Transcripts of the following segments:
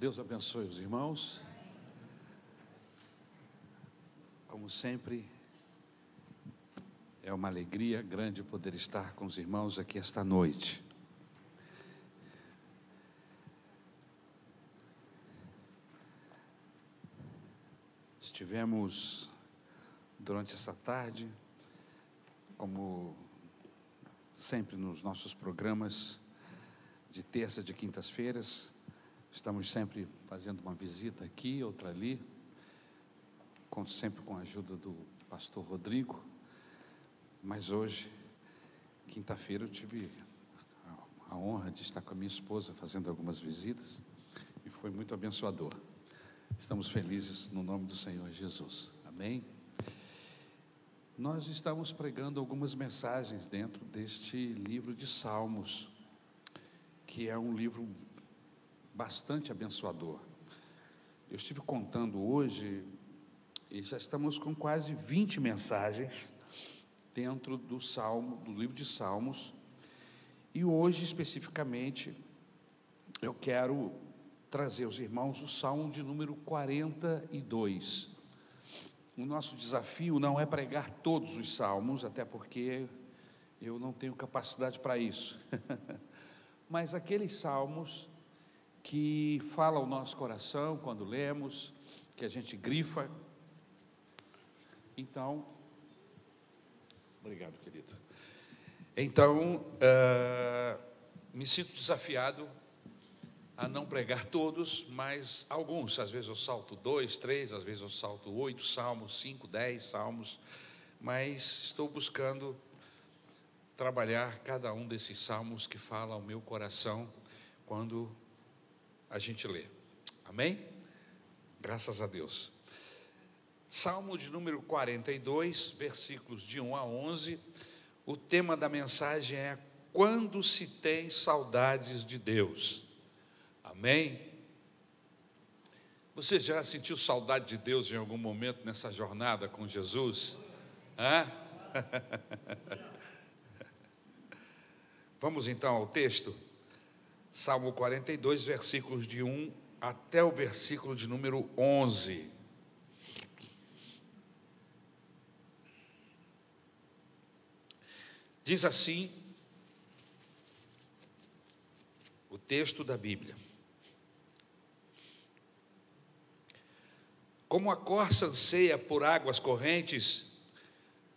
Deus abençoe os irmãos. Como sempre, é uma alegria grande poder estar com os irmãos aqui esta noite. Estivemos durante essa tarde, como sempre nos nossos programas de terça, de quintas-feiras, estamos sempre fazendo uma visita aqui, outra ali, conto sempre com a ajuda do pastor Rodrigo, mas hoje, quinta-feira, eu tive a honra de estar com a minha esposa fazendo algumas visitas e foi muito abençoador. Estamos felizes no nome do Senhor Jesus. Amém? Nós estamos pregando algumas mensagens dentro deste livro de Salmos, que é um livro bastante abençoador. Eu estive contando hoje e já estamos com quase 20 mensagens dentro do Salmo, do livro de Salmos. E hoje especificamente eu quero trazer aos irmãos o Salmo de número 42. O nosso desafio não é pregar todos os salmos, até porque eu não tenho capacidade para isso. Mas aqueles salmos que falam o nosso coração quando lemos, que a gente grifa. Então, obrigado, querido. Então, uh, me sinto desafiado a não pregar todos, mas alguns. Às vezes eu salto dois, três, às vezes eu salto oito salmos, cinco, dez salmos, mas estou buscando trabalhar cada um desses salmos que fala ao meu coração quando a gente lê. Amém? Graças a Deus. Salmo de número 42, versículos de 1 a 11. O tema da mensagem é Quando se tem saudades de Deus. Amém? Você já sentiu saudade de Deus em algum momento nessa jornada com Jesus? Hã? Vamos então ao texto. Salmo 42, versículos de 1 até o versículo de número 11. Diz assim o texto da Bíblia. Como a corça anseia por águas correntes,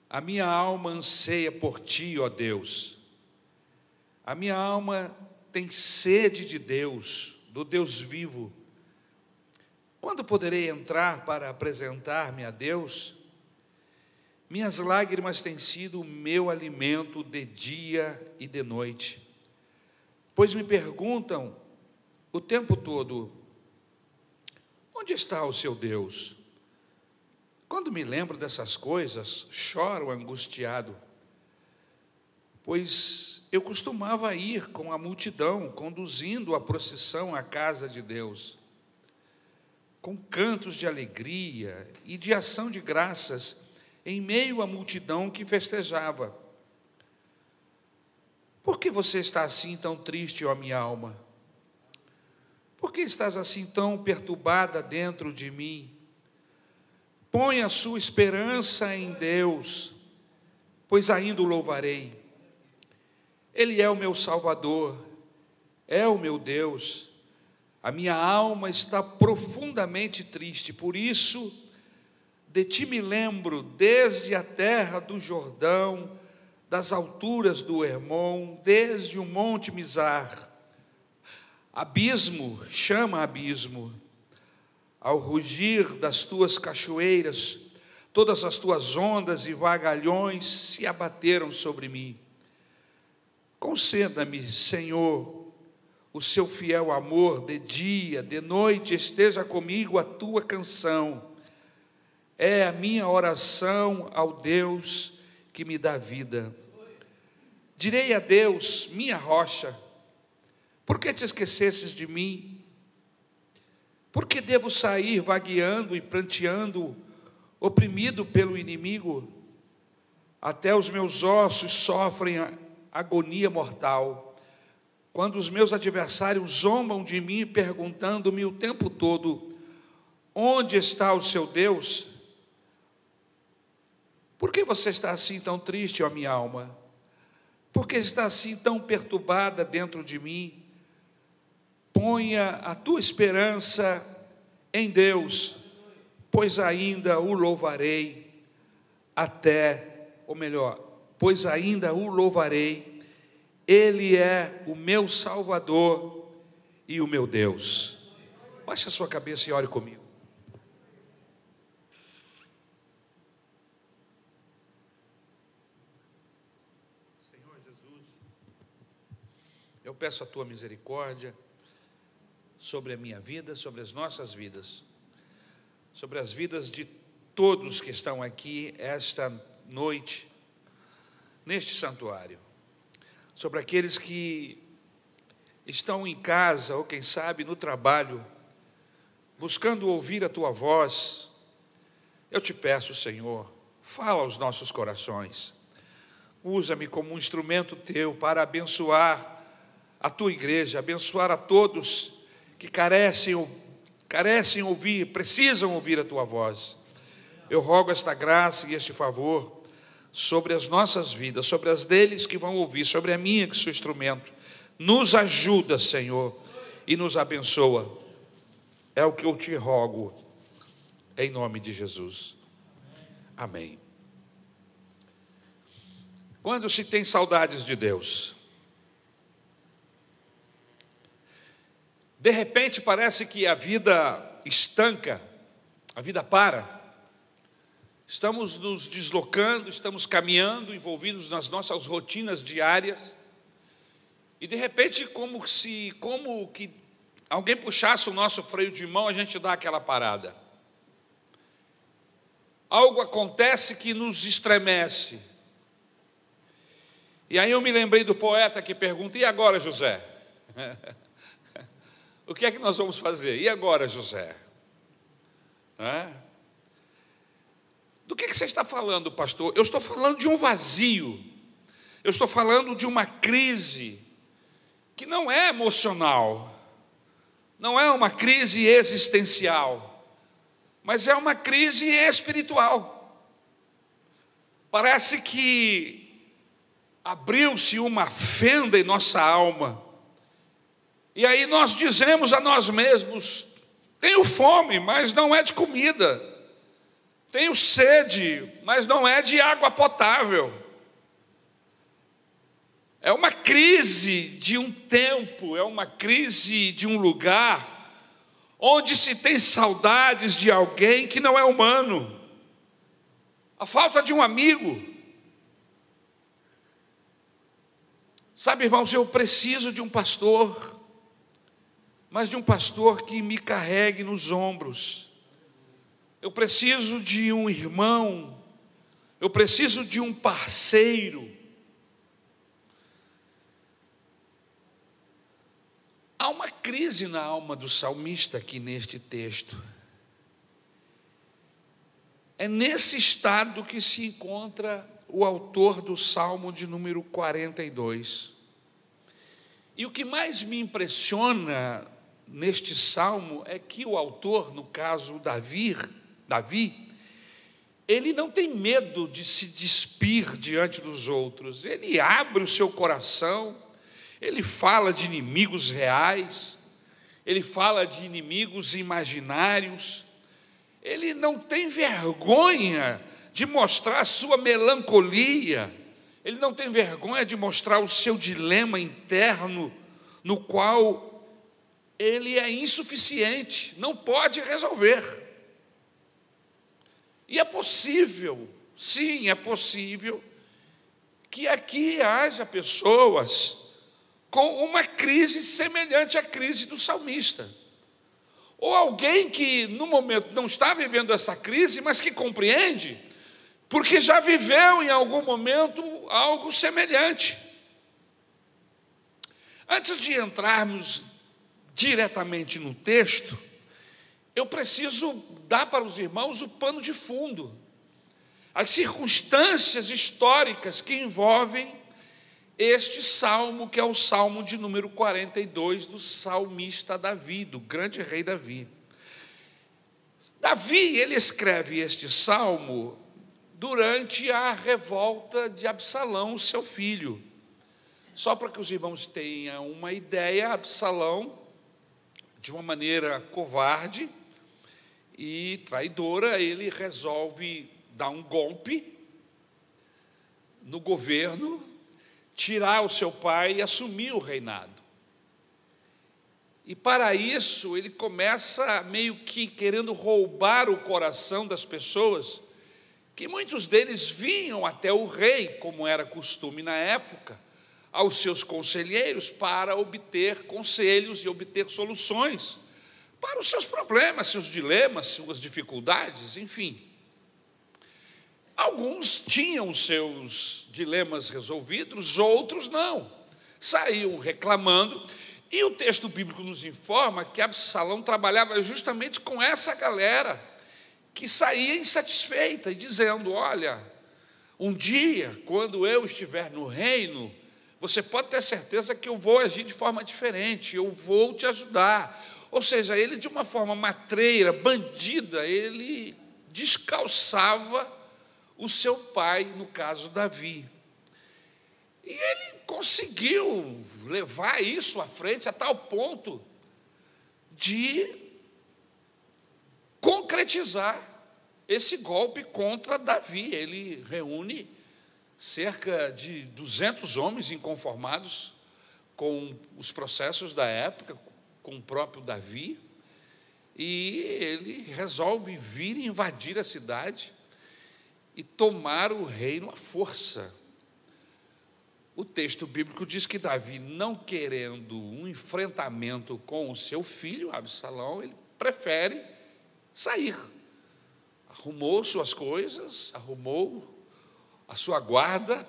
a minha alma anseia por ti, ó Deus. A minha alma tem sede de Deus, do Deus vivo. Quando poderei entrar para apresentar-me a Deus? Minhas lágrimas têm sido o meu alimento de dia e de noite, pois me perguntam o tempo todo: Onde está o seu Deus? Quando me lembro dessas coisas, choro angustiado, pois eu costumava ir com a multidão, conduzindo a procissão à casa de Deus, com cantos de alegria e de ação de graças, em meio à multidão que festejava. Por que você está assim tão triste, ó minha alma? Por que estás assim tão perturbada dentro de mim? Põe a sua esperança em Deus, pois ainda o louvarei. Ele é o meu Salvador, é o meu Deus. A minha alma está profundamente triste, por isso, de ti me lembro desde a terra do Jordão, das alturas do Hermon, desde o monte Mizar Abismo chama abismo, ao rugir das tuas cachoeiras, todas as tuas ondas e vagalhões se abateram sobre mim. Conceda-me, Senhor, o seu fiel amor de dia, de noite, esteja comigo a tua canção. É a minha oração ao Deus que me dá vida. Direi a Deus, minha rocha, por que te esquecesses de mim? Por que devo sair vagueando e pranteando, oprimido pelo inimigo? Até os meus ossos sofrem agonia mortal. quando os meus adversários zombam de mim, perguntando-me o tempo todo: onde está o seu Deus? Por que você está assim tão triste, ó minha alma? Por que está assim tão perturbada dentro de mim? Ponha a tua esperança em Deus, pois ainda o louvarei até, ou melhor, pois ainda o louvarei, Ele é o meu Salvador e o meu Deus. Baixe a sua cabeça e ore comigo. Eu peço a tua misericórdia sobre a minha vida, sobre as nossas vidas, sobre as vidas de todos que estão aqui esta noite, neste santuário, sobre aqueles que estão em casa ou, quem sabe, no trabalho, buscando ouvir a tua voz. Eu te peço, Senhor, fala aos nossos corações. Usa-me como um instrumento teu para abençoar a tua igreja, abençoar a todos que carecem, carecem ouvir, precisam ouvir a tua voz. Eu rogo esta graça e este favor sobre as nossas vidas, sobre as deles que vão ouvir, sobre a minha que sou instrumento. Nos ajuda, Senhor, e nos abençoa. É o que eu te rogo, em nome de Jesus. Amém. Quando se tem saudades de Deus, De repente parece que a vida estanca, a vida para. Estamos nos deslocando, estamos caminhando, envolvidos nas nossas rotinas diárias. E de repente, como se, como que alguém puxasse o nosso freio de mão, a gente dá aquela parada. Algo acontece que nos estremece. E aí eu me lembrei do poeta que pergunta: e agora, José? O que é que nós vamos fazer? E agora, José? É? Do que, que você está falando, pastor? Eu estou falando de um vazio, eu estou falando de uma crise que não é emocional, não é uma crise existencial, mas é uma crise espiritual. Parece que abriu-se uma fenda em nossa alma e aí nós dizemos a nós mesmos: tenho fome, mas não é de comida. Tenho sede, mas não é de água potável. É uma crise de um tempo, é uma crise de um lugar onde se tem saudades de alguém que não é humano. A falta de um amigo. Sabe, irmãos, eu preciso de um pastor mas de um pastor que me carregue nos ombros. Eu preciso de um irmão, eu preciso de um parceiro. Há uma crise na alma do salmista aqui neste texto. É nesse estado que se encontra o autor do Salmo de número 42. E o que mais me impressiona neste salmo é que o autor, no caso Davi, Davi, ele não tem medo de se despir diante dos outros. Ele abre o seu coração, ele fala de inimigos reais, ele fala de inimigos imaginários. Ele não tem vergonha de mostrar a sua melancolia. Ele não tem vergonha de mostrar o seu dilema interno no qual ele é insuficiente, não pode resolver. E é possível, sim, é possível, que aqui haja pessoas com uma crise semelhante à crise do salmista. Ou alguém que no momento não está vivendo essa crise, mas que compreende, porque já viveu em algum momento algo semelhante. Antes de entrarmos diretamente no texto, eu preciso dar para os irmãos o pano de fundo, as circunstâncias históricas que envolvem este salmo, que é o salmo de número 42 do salmista Davi, do grande rei Davi. Davi, ele escreve este salmo durante a revolta de Absalão, seu filho. Só para que os irmãos tenham uma ideia, Absalão, de uma maneira covarde e traidora, ele resolve dar um golpe no governo tirar o seu pai e assumir o reinado. E para isso, ele começa meio que querendo roubar o coração das pessoas, que muitos deles vinham até o rei, como era costume na época, aos seus conselheiros para obter conselhos e obter soluções para os seus problemas, seus dilemas, suas dificuldades, enfim. Alguns tinham seus dilemas resolvidos, outros não. Saíam reclamando. E o texto bíblico nos informa que Absalão trabalhava justamente com essa galera que saía insatisfeita e dizendo: Olha, um dia, quando eu estiver no reino, você pode ter certeza que eu vou agir de forma diferente, eu vou te ajudar. Ou seja, ele, de uma forma matreira, bandida, ele descalçava o seu pai, no caso Davi. E ele conseguiu levar isso à frente a tal ponto de concretizar esse golpe contra Davi. Ele reúne cerca de 200 homens inconformados com os processos da época, com o próprio Davi, e ele resolve vir invadir a cidade e tomar o reino à força. O texto bíblico diz que Davi, não querendo um enfrentamento com o seu filho, Absalão, ele prefere sair. Arrumou suas coisas, arrumou a sua guarda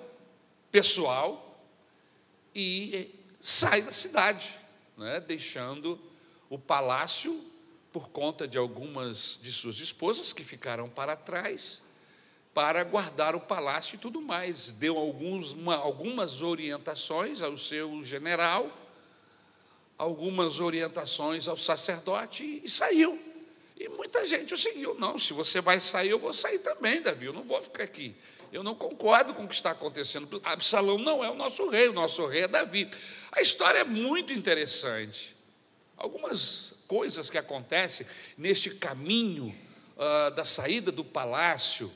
pessoal e sai da cidade, né, deixando o palácio por conta de algumas de suas esposas que ficaram para trás para guardar o palácio e tudo mais. Deu alguns, uma, algumas orientações ao seu general, algumas orientações ao sacerdote e saiu. E muita gente o seguiu. Não, se você vai sair, eu vou sair também, Davi, eu não vou ficar aqui. Eu não concordo com o que está acontecendo. Absalão não é o nosso rei, o nosso rei é Davi. A história é muito interessante. Algumas coisas que acontecem neste caminho uh, da saída do palácio,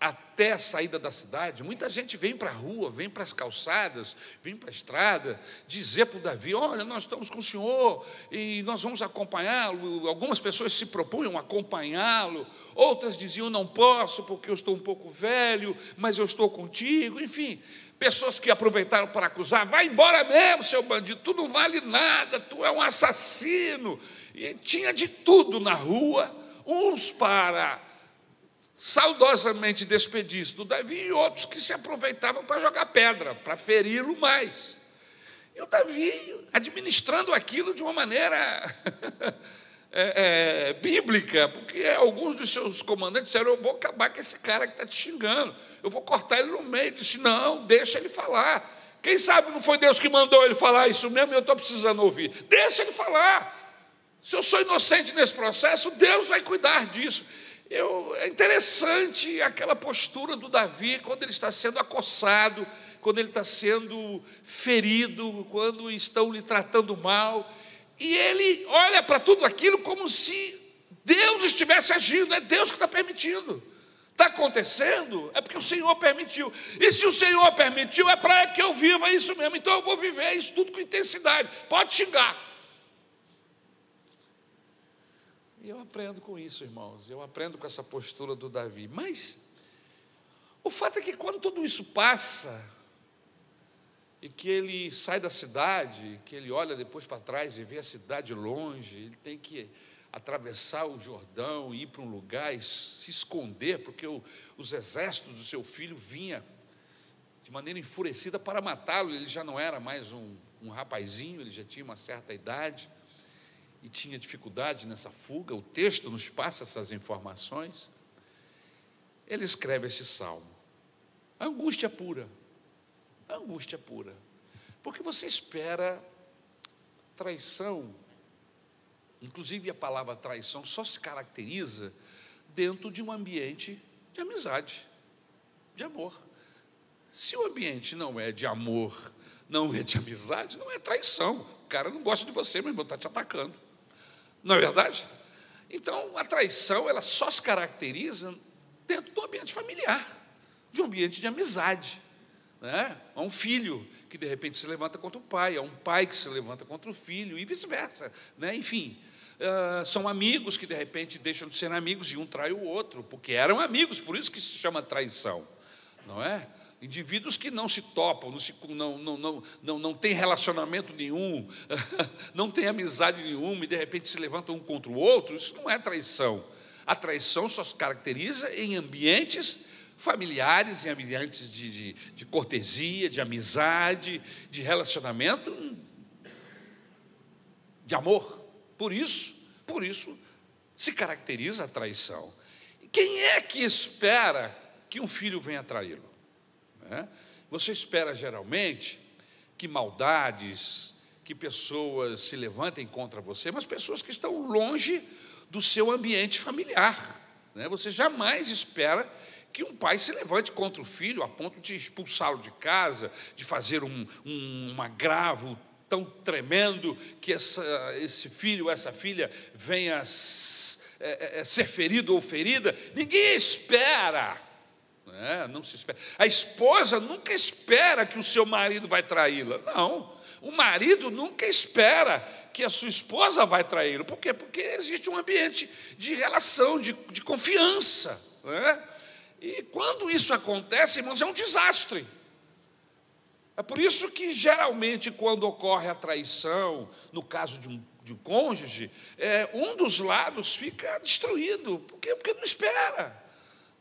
até a saída da cidade, muita gente vem para a rua, vem para as calçadas, vem para a estrada, dizer para o Davi: Olha, nós estamos com o senhor e nós vamos acompanhá-lo. Algumas pessoas se propunham acompanhá-lo, outras diziam: Não posso porque eu estou um pouco velho, mas eu estou contigo. Enfim, pessoas que aproveitaram para acusar: Vai embora mesmo, seu bandido, tu não vale nada, tu é um assassino. E tinha de tudo na rua, uns para saudosamente despedisse do Davi e outros que se aproveitavam para jogar pedra, para feri-lo mais. E o Davi administrando aquilo de uma maneira é, é, bíblica, porque alguns dos seus comandantes disseram: Eu vou acabar com esse cara que está te xingando, eu vou cortar ele no meio. Ele disse: Não, deixa ele falar. Quem sabe não foi Deus que mandou ele falar isso mesmo eu estou precisando ouvir. Deixa ele falar. Se eu sou inocente nesse processo, Deus vai cuidar disso. Eu, é interessante aquela postura do Davi quando ele está sendo acossado, quando ele está sendo ferido, quando estão lhe tratando mal. E ele olha para tudo aquilo como se Deus estivesse agindo, é Deus que está permitindo. Está acontecendo, é porque o Senhor permitiu. E se o Senhor permitiu, é para que eu viva isso mesmo. Então eu vou viver isso tudo com intensidade. Pode xingar. E eu aprendo com isso, irmãos. Eu aprendo com essa postura do Davi. Mas o fato é que quando tudo isso passa, e que ele sai da cidade, que ele olha depois para trás e vê a cidade longe, ele tem que atravessar o Jordão, ir para um lugar e se esconder, porque o, os exércitos do seu filho vinham de maneira enfurecida para matá-lo. Ele já não era mais um, um rapazinho, ele já tinha uma certa idade e tinha dificuldade nessa fuga, o texto nos passa essas informações. Ele escreve esse salmo. Angústia pura. Angústia pura. Porque você espera traição. Inclusive, a palavra traição só se caracteriza dentro de um ambiente de amizade, de amor. Se o ambiente não é de amor, não é de amizade, não é traição. O cara não gosta de você, meu irmão, está te atacando. Não é verdade? Então, a traição, ela só se caracteriza dentro do ambiente familiar, de um ambiente de amizade. Né? Há um filho que de repente se levanta contra o pai, há um pai que se levanta contra o filho e vice-versa. Né? Enfim, uh, são amigos que de repente deixam de ser amigos e um trai o outro, porque eram amigos, por isso que se chama traição, não é? Indivíduos que não se topam, não, se, não, não, não, não, não tem relacionamento nenhum, não tem amizade nenhuma e de repente se levantam um contra o outro, isso não é traição. A traição só se caracteriza em ambientes familiares, em ambientes de, de, de cortesia, de amizade, de relacionamento, de amor. Por isso, por isso se caracteriza a traição. Quem é que espera que um filho venha traí-lo? É? Você espera geralmente que maldades, que pessoas se levantem contra você, mas pessoas que estão longe do seu ambiente familiar. Né? Você jamais espera que um pai se levante contra o filho a ponto de expulsá-lo de casa, de fazer um, um, um agravo tão tremendo que essa, esse filho, essa filha venha é, é, é, ser ferido ou ferida. Ninguém espera. Né? Não se espera. A esposa nunca espera que o seu marido vai traí-la. Não. O marido nunca espera que a sua esposa vai traí-lo. Por quê? Porque existe um ambiente de relação, de, de confiança. Né? E quando isso acontece, irmãos, é um desastre. É por isso que, geralmente, quando ocorre a traição, no caso de um, de um cônjuge, é, um dos lados fica destruído. Por quê? Porque não espera.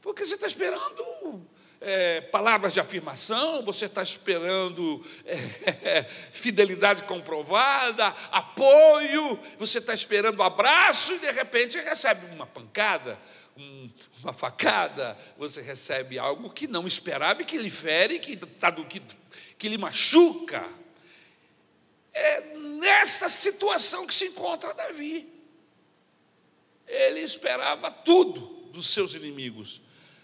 Porque você está esperando é, palavras de afirmação, você está esperando é, fidelidade comprovada, apoio, você está esperando abraço e de repente recebe uma pancada, um, uma facada, você recebe algo que não esperava e que lhe fere, que, tá que que lhe machuca. É nessa situação que se encontra Davi. Ele esperava tudo dos seus inimigos,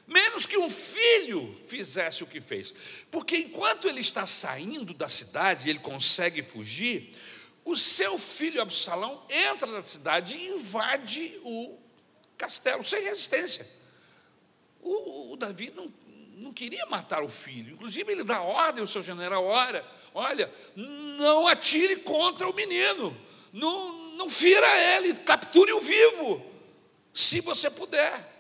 menos que um filho fizesse o que fez. Porque enquanto ele está saindo da cidade, ele consegue fugir, o seu filho Absalão entra na cidade e invade o castelo sem resistência. O, o Davi não, não queria matar o filho. Inclusive, ele dá ordem ao seu general: olha, olha, não atire contra o menino, não, não fira ele, capture-o vivo, se você puder.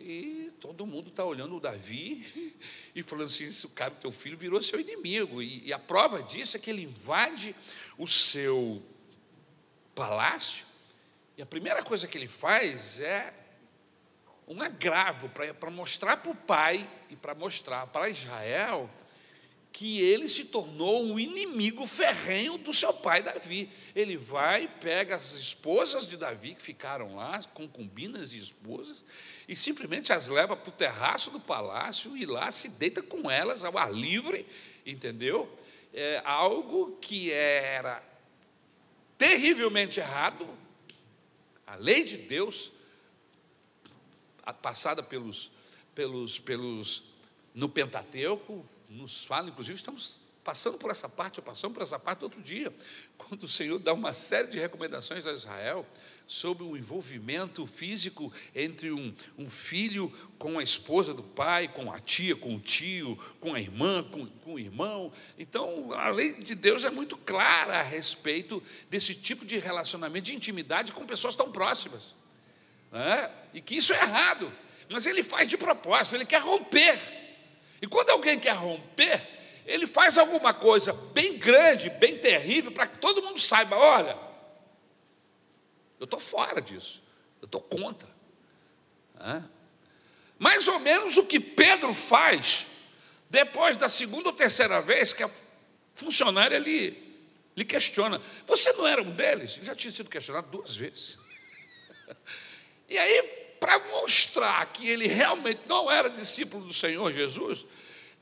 E todo mundo está olhando o Davi e falando assim: esse cara, teu filho, virou seu inimigo. E, e a prova disso é que ele invade o seu palácio, e a primeira coisa que ele faz é um agravo para mostrar para o pai e para mostrar para Israel que ele se tornou um inimigo ferrenho do seu pai Davi. Ele vai, pega as esposas de Davi que ficaram lá, concubinas e esposas, e simplesmente as leva para o terraço do palácio e lá se deita com elas ao ar livre, entendeu? É algo que era terrivelmente errado, a lei de Deus passada pelos, pelos, pelos no Pentateuco, nos fala, inclusive estamos passando por essa parte, ou passamos por essa parte outro dia, quando o Senhor dá uma série de recomendações a Israel sobre o envolvimento físico entre um, um filho com a esposa do pai, com a tia, com o tio, com a irmã, com, com o irmão. Então, a lei de Deus é muito clara a respeito desse tipo de relacionamento, de intimidade com pessoas tão próximas né? e que isso é errado, mas ele faz de propósito, ele quer romper. E quando alguém quer romper, ele faz alguma coisa bem grande, bem terrível, para que todo mundo saiba: olha, eu estou fora disso, eu estou contra. Mais ou menos o que Pedro faz depois da segunda ou terceira vez que a funcionária lhe, lhe questiona: Você não era um deles? Eu já tinha sido questionado duas vezes. E aí, para mostrar que ele realmente não era discípulo do Senhor Jesus,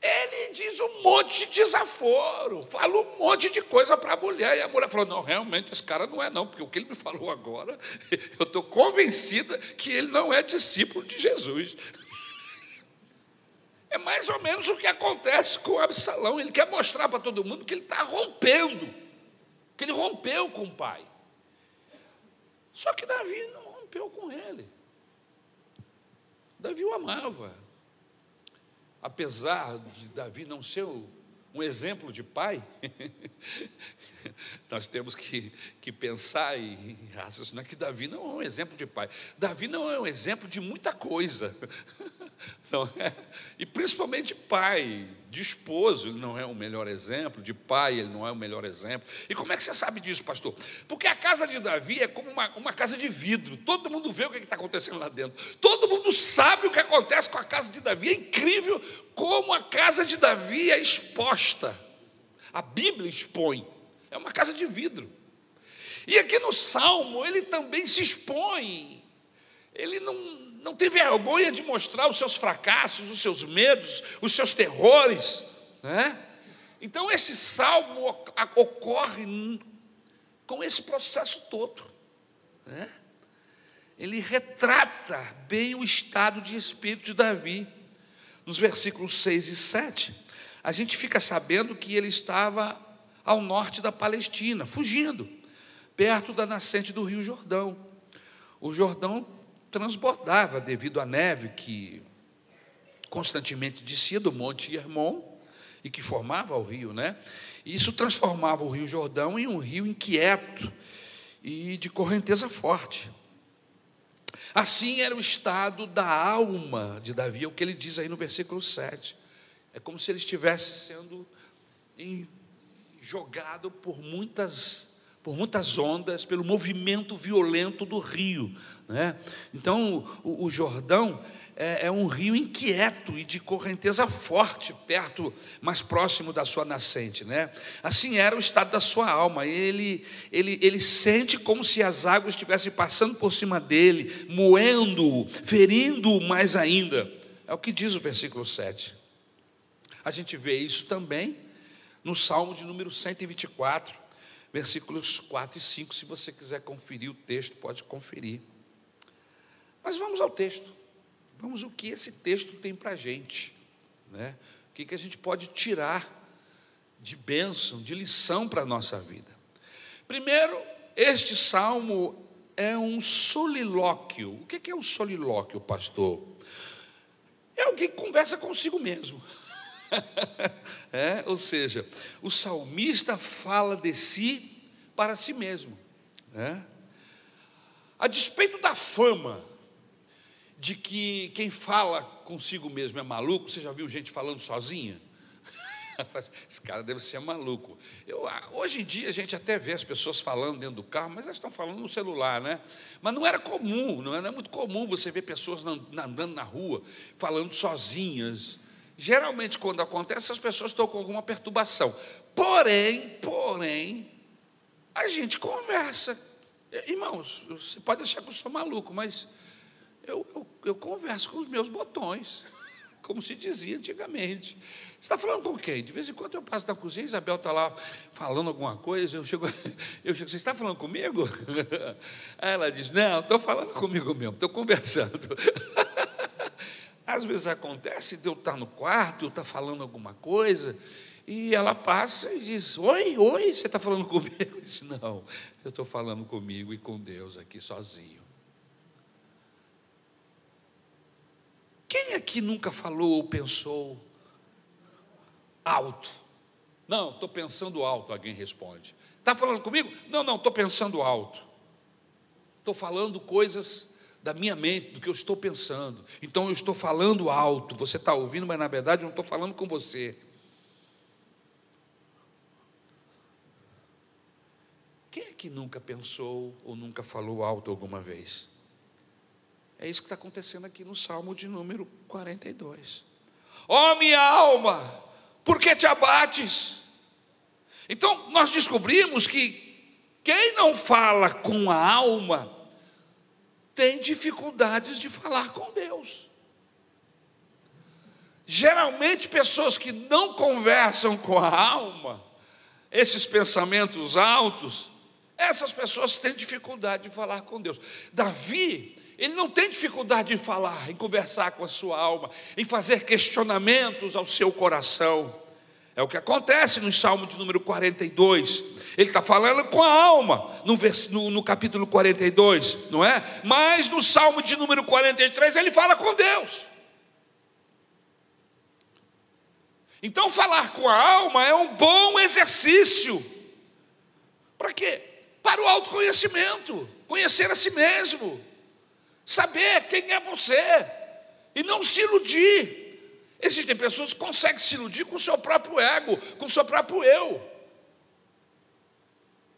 Ele diz um monte de desaforo, fala um monte de coisa para a mulher. E a mulher falou: Não, realmente esse cara não é, não, porque o que ele me falou agora, eu estou convencida que ele não é discípulo de Jesus. É mais ou menos o que acontece com Absalão. Ele quer mostrar para todo mundo que ele está rompendo, que ele rompeu com o pai. Só que Davi não rompeu com ele. Davi o amava. Apesar de Davi não ser um exemplo de pai, nós temos que, que pensar e raciocinar que Davi não é um exemplo de pai. Davi não é um exemplo de muita coisa. Não é? E principalmente pai, de esposo, ele não é o melhor exemplo, de pai, ele não é o melhor exemplo. E como é que você sabe disso, pastor? Porque a casa de Davi é como uma, uma casa de vidro, todo mundo vê o que é está acontecendo lá dentro, todo mundo sabe o que acontece com a casa de Davi. É incrível como a casa de Davi é exposta. A Bíblia expõe. É uma casa de vidro. E aqui no Salmo, ele também se expõe. Ele não, não tem vergonha de mostrar os seus fracassos, os seus medos, os seus terrores. Né? Então, esse salmo ocorre com esse processo todo. Né? Ele retrata bem o estado de espírito de Davi. Nos versículos 6 e 7, a gente fica sabendo que ele estava ao norte da Palestina, fugindo, perto da nascente do Rio Jordão. O Jordão transbordava devido à neve que constantemente descia do Monte Hermon e que formava o rio, né? E isso transformava o Rio Jordão em um rio inquieto e de correnteza forte. Assim era o estado da alma de Davi, é o que ele diz aí no versículo 7. É como se ele estivesse sendo jogado por muitas por muitas ondas, pelo movimento violento do rio. Né? Então, o, o Jordão é, é, um rio inquieto e de correnteza forte, perto, mais próximo da sua nascente. Né? Assim era o estado da sua alma. Ele, ele, ele sente como se as águas estivessem passando por cima dele, moendo-o, ferindo-o mais ainda. É o que diz o versículo 7. A gente vê isso também no Salmo de número 124, versículos 4 e 5. Se você quiser conferir o texto, pode conferir. Mas vamos ao texto. Vamos o que esse texto tem para a gente. Né? O que, que a gente pode tirar de bênção, de lição para a nossa vida. Primeiro, este salmo é um solilóquio. O que é um solilóquio, pastor? É alguém que conversa consigo mesmo. é, ou seja, o salmista fala de si para si mesmo. Né? A despeito da fama de que quem fala consigo mesmo é maluco, você já viu gente falando sozinha? Esse cara deve ser maluco. Eu, ah, hoje em dia a gente até vê as pessoas falando dentro do carro, mas elas estão falando no celular, né? Mas não era comum, não era muito comum você ver pessoas andando na rua falando sozinhas. Geralmente, quando acontece, as pessoas estão com alguma perturbação. Porém, porém, a gente conversa. Irmãos, você pode achar que eu sou maluco, mas eu, eu, eu converso com os meus botões, como se dizia antigamente. Você está falando com quem? De vez em quando eu passo na cozinha, Isabel está lá falando alguma coisa, eu chego, eu chego, você está falando comigo? Aí ela diz, não, estou falando comigo mesmo, estou conversando. Às vezes acontece de eu estar no quarto, eu estar falando alguma coisa, e ela passa e diz: Oi, oi, você está falando comigo? Eu disse: Não, eu estou falando comigo e com Deus aqui sozinho. Quem aqui nunca falou ou pensou alto? Não, estou pensando alto, alguém responde. Está falando comigo? Não, não, estou pensando alto. Estou falando coisas da minha mente, do que eu estou pensando. Então eu estou falando alto, você está ouvindo, mas na verdade eu não estou falando com você. Quem é que nunca pensou ou nunca falou alto alguma vez? É isso que está acontecendo aqui no Salmo de número 42. Ó oh, minha alma, por que te abates? Então, nós descobrimos que quem não fala com a alma, tem dificuldades de falar com Deus. Geralmente, pessoas que não conversam com a alma, esses pensamentos altos, essas pessoas têm dificuldade de falar com Deus. Davi, ele não tem dificuldade em falar, em conversar com a sua alma, em fazer questionamentos ao seu coração. É o que acontece no Salmo de número 42. Ele está falando com a alma, no, no, no, capítulo 42, não é? Mas no Salmo de número 43, ele fala com Deus. Então, falar com a alma é um bom exercício. Para quê? Para o autoconhecimento, conhecer a si mesmo, saber quem é você e não se iludir. Existem pessoas que conseguem se iludir com o seu próprio ego, com o seu próprio eu.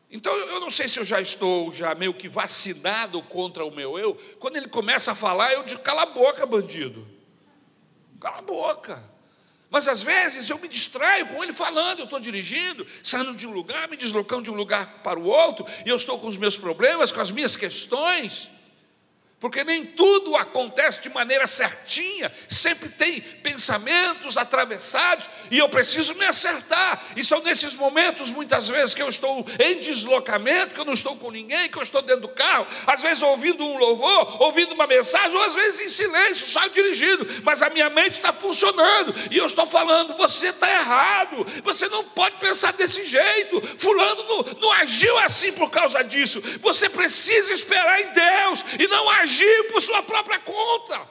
Então eu não sei se eu já estou já meio que vacinado contra o meu eu. Quando ele começa a falar, eu digo: cala a boca, bandido. Cala a boca. Mas às vezes eu me distraio com ele falando, eu estou dirigindo, saindo de um lugar, me deslocando de um lugar para o outro, e eu estou com os meus problemas, com as minhas questões porque nem tudo acontece de maneira certinha, sempre tem pensamentos atravessados e eu preciso me acertar. E são nesses momentos, muitas vezes, que eu estou em deslocamento, que eu não estou com ninguém, que eu estou dentro do carro, às vezes ouvindo um louvor, ouvindo uma mensagem, ou às vezes em silêncio, só dirigindo, mas a minha mente está funcionando e eu estou falando: você está errado, você não pode pensar desse jeito, Fulano não, não agiu assim por causa disso, você precisa esperar em Deus e não agir agir por sua própria conta.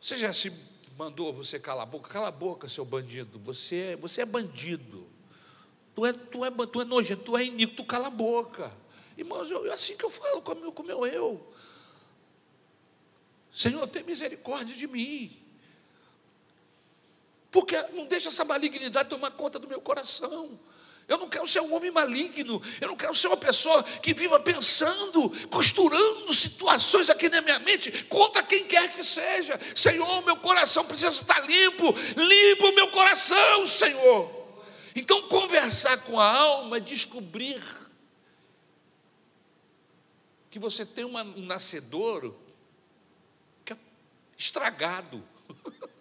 Você já se mandou você calar a boca? Cala a boca, seu bandido. Você, você é bandido. Tu é, tu é, tu é nojento, tu é iníquo, tu cala a boca. Irmãos, eu, é assim que eu falo com o com meu eu. Senhor, tem misericórdia de mim. Porque não deixa essa malignidade tomar conta do meu coração. Eu não quero ser um homem maligno, eu não quero ser uma pessoa que viva pensando, costurando situações aqui na minha mente contra quem quer que seja. Senhor, meu coração precisa estar limpo, limpo o meu coração, Senhor. Então, conversar com a alma é descobrir que você tem uma, um nascedouro que é estragado.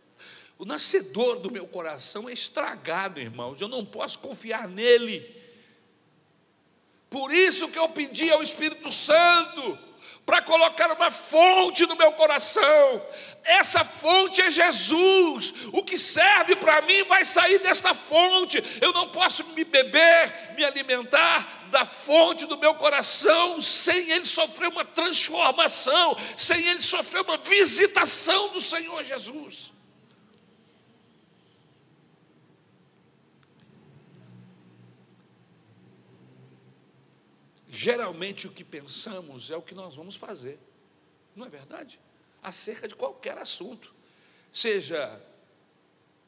O nascedor do meu coração é estragado, irmãos. Eu não posso confiar nele. Por isso que eu pedi ao Espírito Santo para colocar uma fonte no meu coração. Essa fonte é Jesus. O que serve para mim vai sair desta fonte. Eu não posso me beber, me alimentar da fonte do meu coração sem ele sofrer uma transformação, sem ele sofrer uma visitação do Senhor Jesus. Geralmente o que pensamos é o que nós vamos fazer, não é verdade? Acerca de qualquer assunto, seja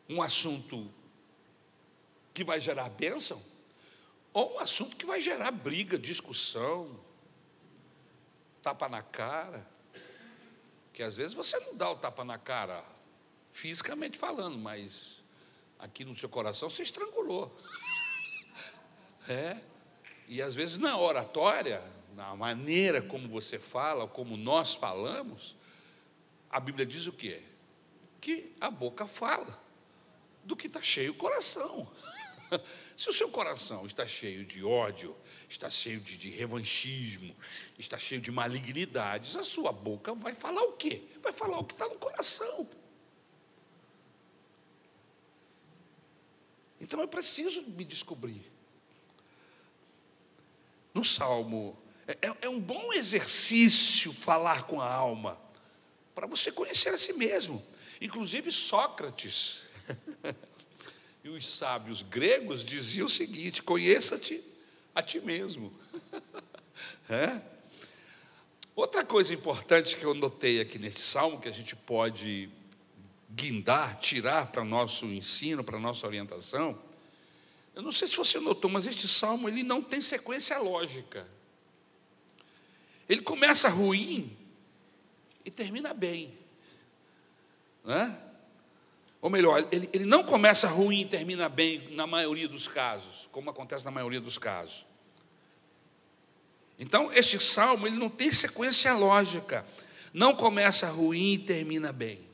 um assunto que vai gerar bênção, ou um assunto que vai gerar briga, discussão, tapa na cara, que às vezes você não dá o tapa na cara, fisicamente falando, mas aqui no seu coração você estrangulou. É, e às vezes na oratória, na maneira como você fala, como nós falamos, a Bíblia diz o quê? Que a boca fala do que está cheio o coração. Se o seu coração está cheio de ódio, está cheio de, de, revanchismo, está cheio de malignidades, a sua boca vai falar o quê? Vai falar o que está no coração. Então eu preciso me descobrir no Salmo. É, é, é um bom exercício falar com a alma, para você conhecer a si mesmo. Inclusive Sócrates e os sábios gregos diziam o seguinte: conheça-te a ti mesmo. é? Outra coisa importante que eu notei aqui neste salmo, que a gente pode guindar, tirar para nosso ensino, para nossa orientação, eu não sei se você notou, mas este salmo ele não tem sequência lógica. Ele começa ruim e termina bem. Né? Ou melhor, ele, ele não começa ruim e termina bem na maioria dos casos, como acontece na maioria dos casos. Então, este salmo ele não tem sequência lógica. Não começa ruim e termina bem.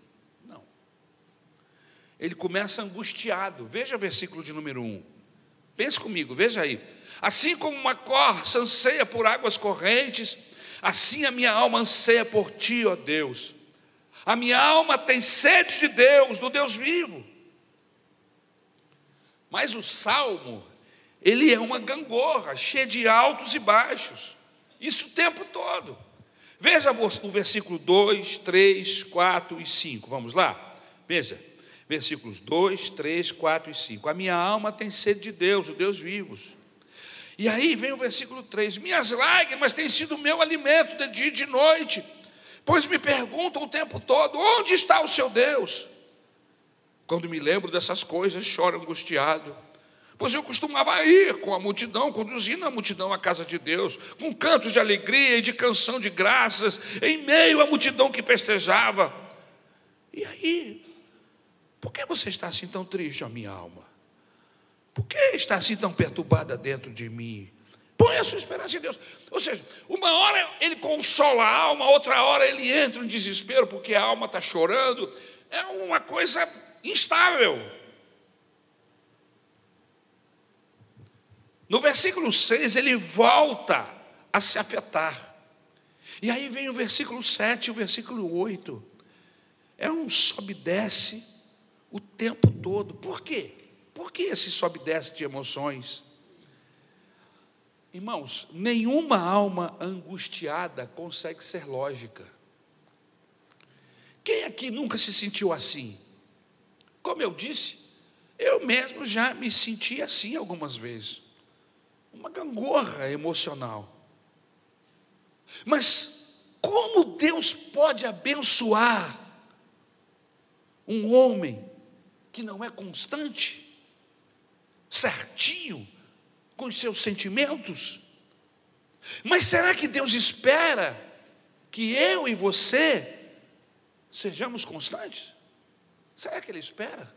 ele começa angustiado. Veja o versículo de número 1. Pense comigo, veja aí. Assim como uma corça anseia por águas correntes, assim a minha alma anseia por ti, ó Deus. A minha alma tem sede de Deus, do Deus vivo. Mas o salmo, ele é uma gangorra, cheia de altos e baixos. Isso o tempo todo. Veja o versículo 2, 3, 4 e 5. Vamos lá? Veja. Versículos 2, 3, 4 e 5. A minha alma tem sede de Deus, o Deus vivo. E aí vem o versículo 3: Minhas lágrimas têm sido meu alimento de dia e de noite, pois me perguntam o tempo todo: onde está o seu Deus? Quando me lembro dessas coisas, choro angustiado Pois eu costumava ir com a multidão, conduzindo a multidão à casa de Deus, com cantos de alegria e de canção de graças, em meio à multidão que festejava. E aí, por que você está assim tão triste, ó minha alma? Por que está assim tão perturbada dentro de mim? Põe a sua esperança em Deus. Ou seja, uma hora ele consola a alma, outra hora ele entra em desespero porque a alma está chorando. É uma coisa instável. No versículo 6, ele volta a se afetar. E aí vem o versículo 7 e o versículo 8. É um sobe e desce o tempo todo. Por quê? Por que esse sobe e desce de emoções? Irmãos, nenhuma alma angustiada consegue ser lógica. Quem aqui nunca se sentiu assim? Como eu disse, eu mesmo já me senti assim algumas vezes uma gangorra emocional. Mas como Deus pode abençoar um homem que não é constante, certinho com os seus sentimentos? Mas será que Deus espera que eu e você sejamos constantes? Será que Ele espera?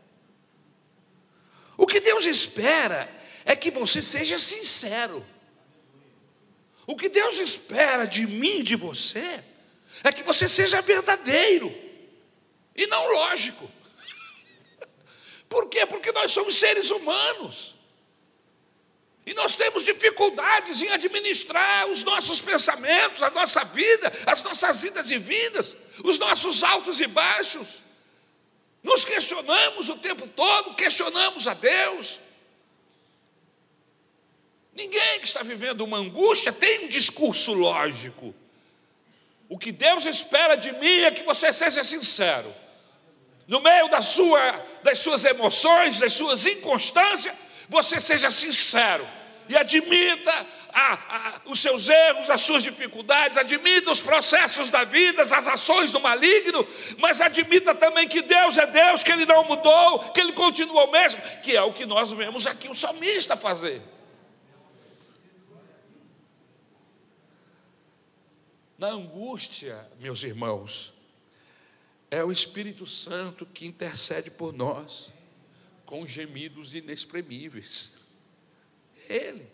O que Deus espera é que você seja sincero. O que Deus espera de mim e de você é que você seja verdadeiro e não lógico. Por quê? Porque nós somos seres humanos. E nós temos dificuldades em administrar os nossos pensamentos, a nossa vida, as nossas vidas e vindas, os nossos altos e baixos. Nos questionamos o tempo todo, questionamos a Deus. Ninguém que está vivendo uma angústia tem um discurso lógico. O que Deus espera de mim é que você seja sincero. No meio da sua, das suas emoções, das suas inconstâncias, você seja sincero e admita a, a, os seus erros, as suas dificuldades, admita os processos da vida, as ações do maligno, mas admita também que Deus é Deus, que Ele não mudou, que Ele continua o mesmo, que é o que nós vemos aqui o salmista fazer. Na angústia, meus irmãos, é o Espírito Santo que intercede por nós com gemidos inexprimíveis. Ele.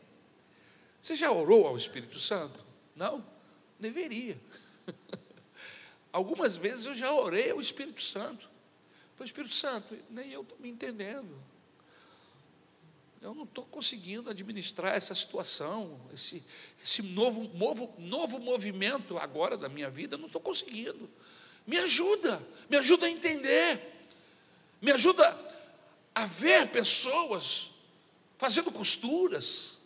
Você já orou ao Espírito Santo? Não? Deveria. Algumas vezes eu já orei ao Espírito Santo. Falei, Espírito Santo, nem eu estou me entendendo. Eu não estou conseguindo administrar essa situação, esse, esse novo, novo, novo movimento agora da minha vida, eu não estou conseguindo. Me ajuda, me ajuda a entender, me ajuda a ver pessoas fazendo costuras,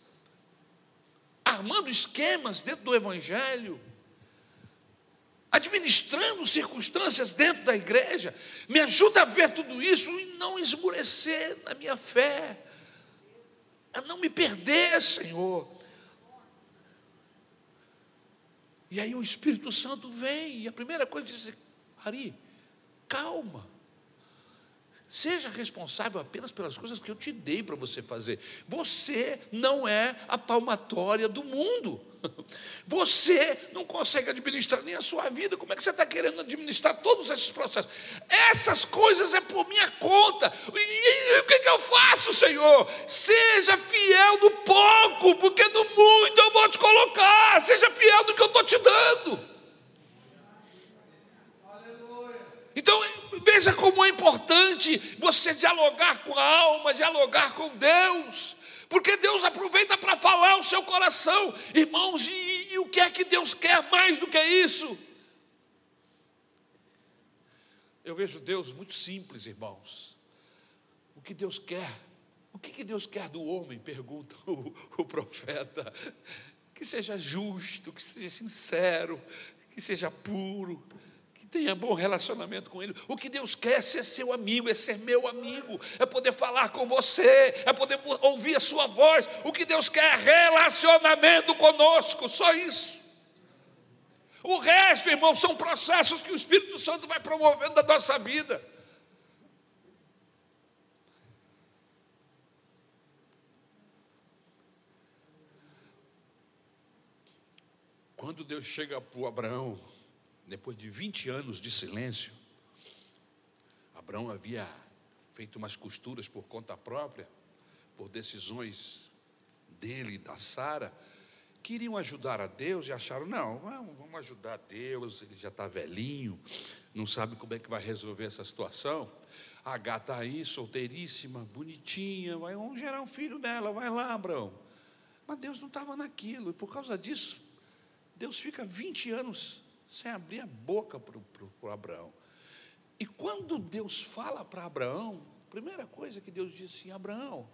armando esquemas dentro do Evangelho, administrando circunstâncias dentro da igreja. Me ajuda a ver tudo isso e não esmurecer na minha fé a não me perder, Senhor. E aí o Espírito Santo vem, e a primeira coisa diz: Ari, calma. Seja responsável apenas pelas coisas que eu te dei para você fazer. Você não é a palmatória do mundo. Você não consegue administrar nem a sua vida. Como é que você está querendo administrar todos esses processos? Essas coisas é por minha conta. E, o que, que eu faço, Senhor? Seja fiel no pouco, porque no muito eu vou te colocar. Seja fiel no que eu estou te dando. Então, Veja como é importante você dialogar com a alma, dialogar com Deus, porque Deus aproveita para falar o seu coração, irmãos, e, e o que é que Deus quer mais do que isso? Eu vejo Deus muito simples, irmãos. O que Deus quer? O que, que Deus quer do homem? Pergunta o, o profeta. Que seja justo, que seja sincero, que seja puro, tenha bom relacionamento com Ele. O que Deus quer é ser seu amigo, é ser meu amigo, é poder falar com você, é poder ouvir a sua voz. O que Deus quer é relacionamento conosco, só isso. O resto, irmão, são processos que o Espírito Santo vai promovendo na nossa vida. Quando Deus chega para Abraão, depois de 20 anos de silêncio, Abraão havia feito umas costuras por conta própria, por decisões dele e da Sara, queriam ajudar a Deus e acharam, não, vamos ajudar a Deus, ele já está velhinho, não sabe como é que vai resolver essa situação. A gata está aí, solteiríssima, bonitinha, vai, vamos gerar um filho dela, vai lá, Abraão. Mas Deus não estava naquilo, e por causa disso, Deus fica 20 anos sem abrir a boca para o Abraão. E quando Deus fala para Abraão, primeira coisa que Deus disse assim, Abraão,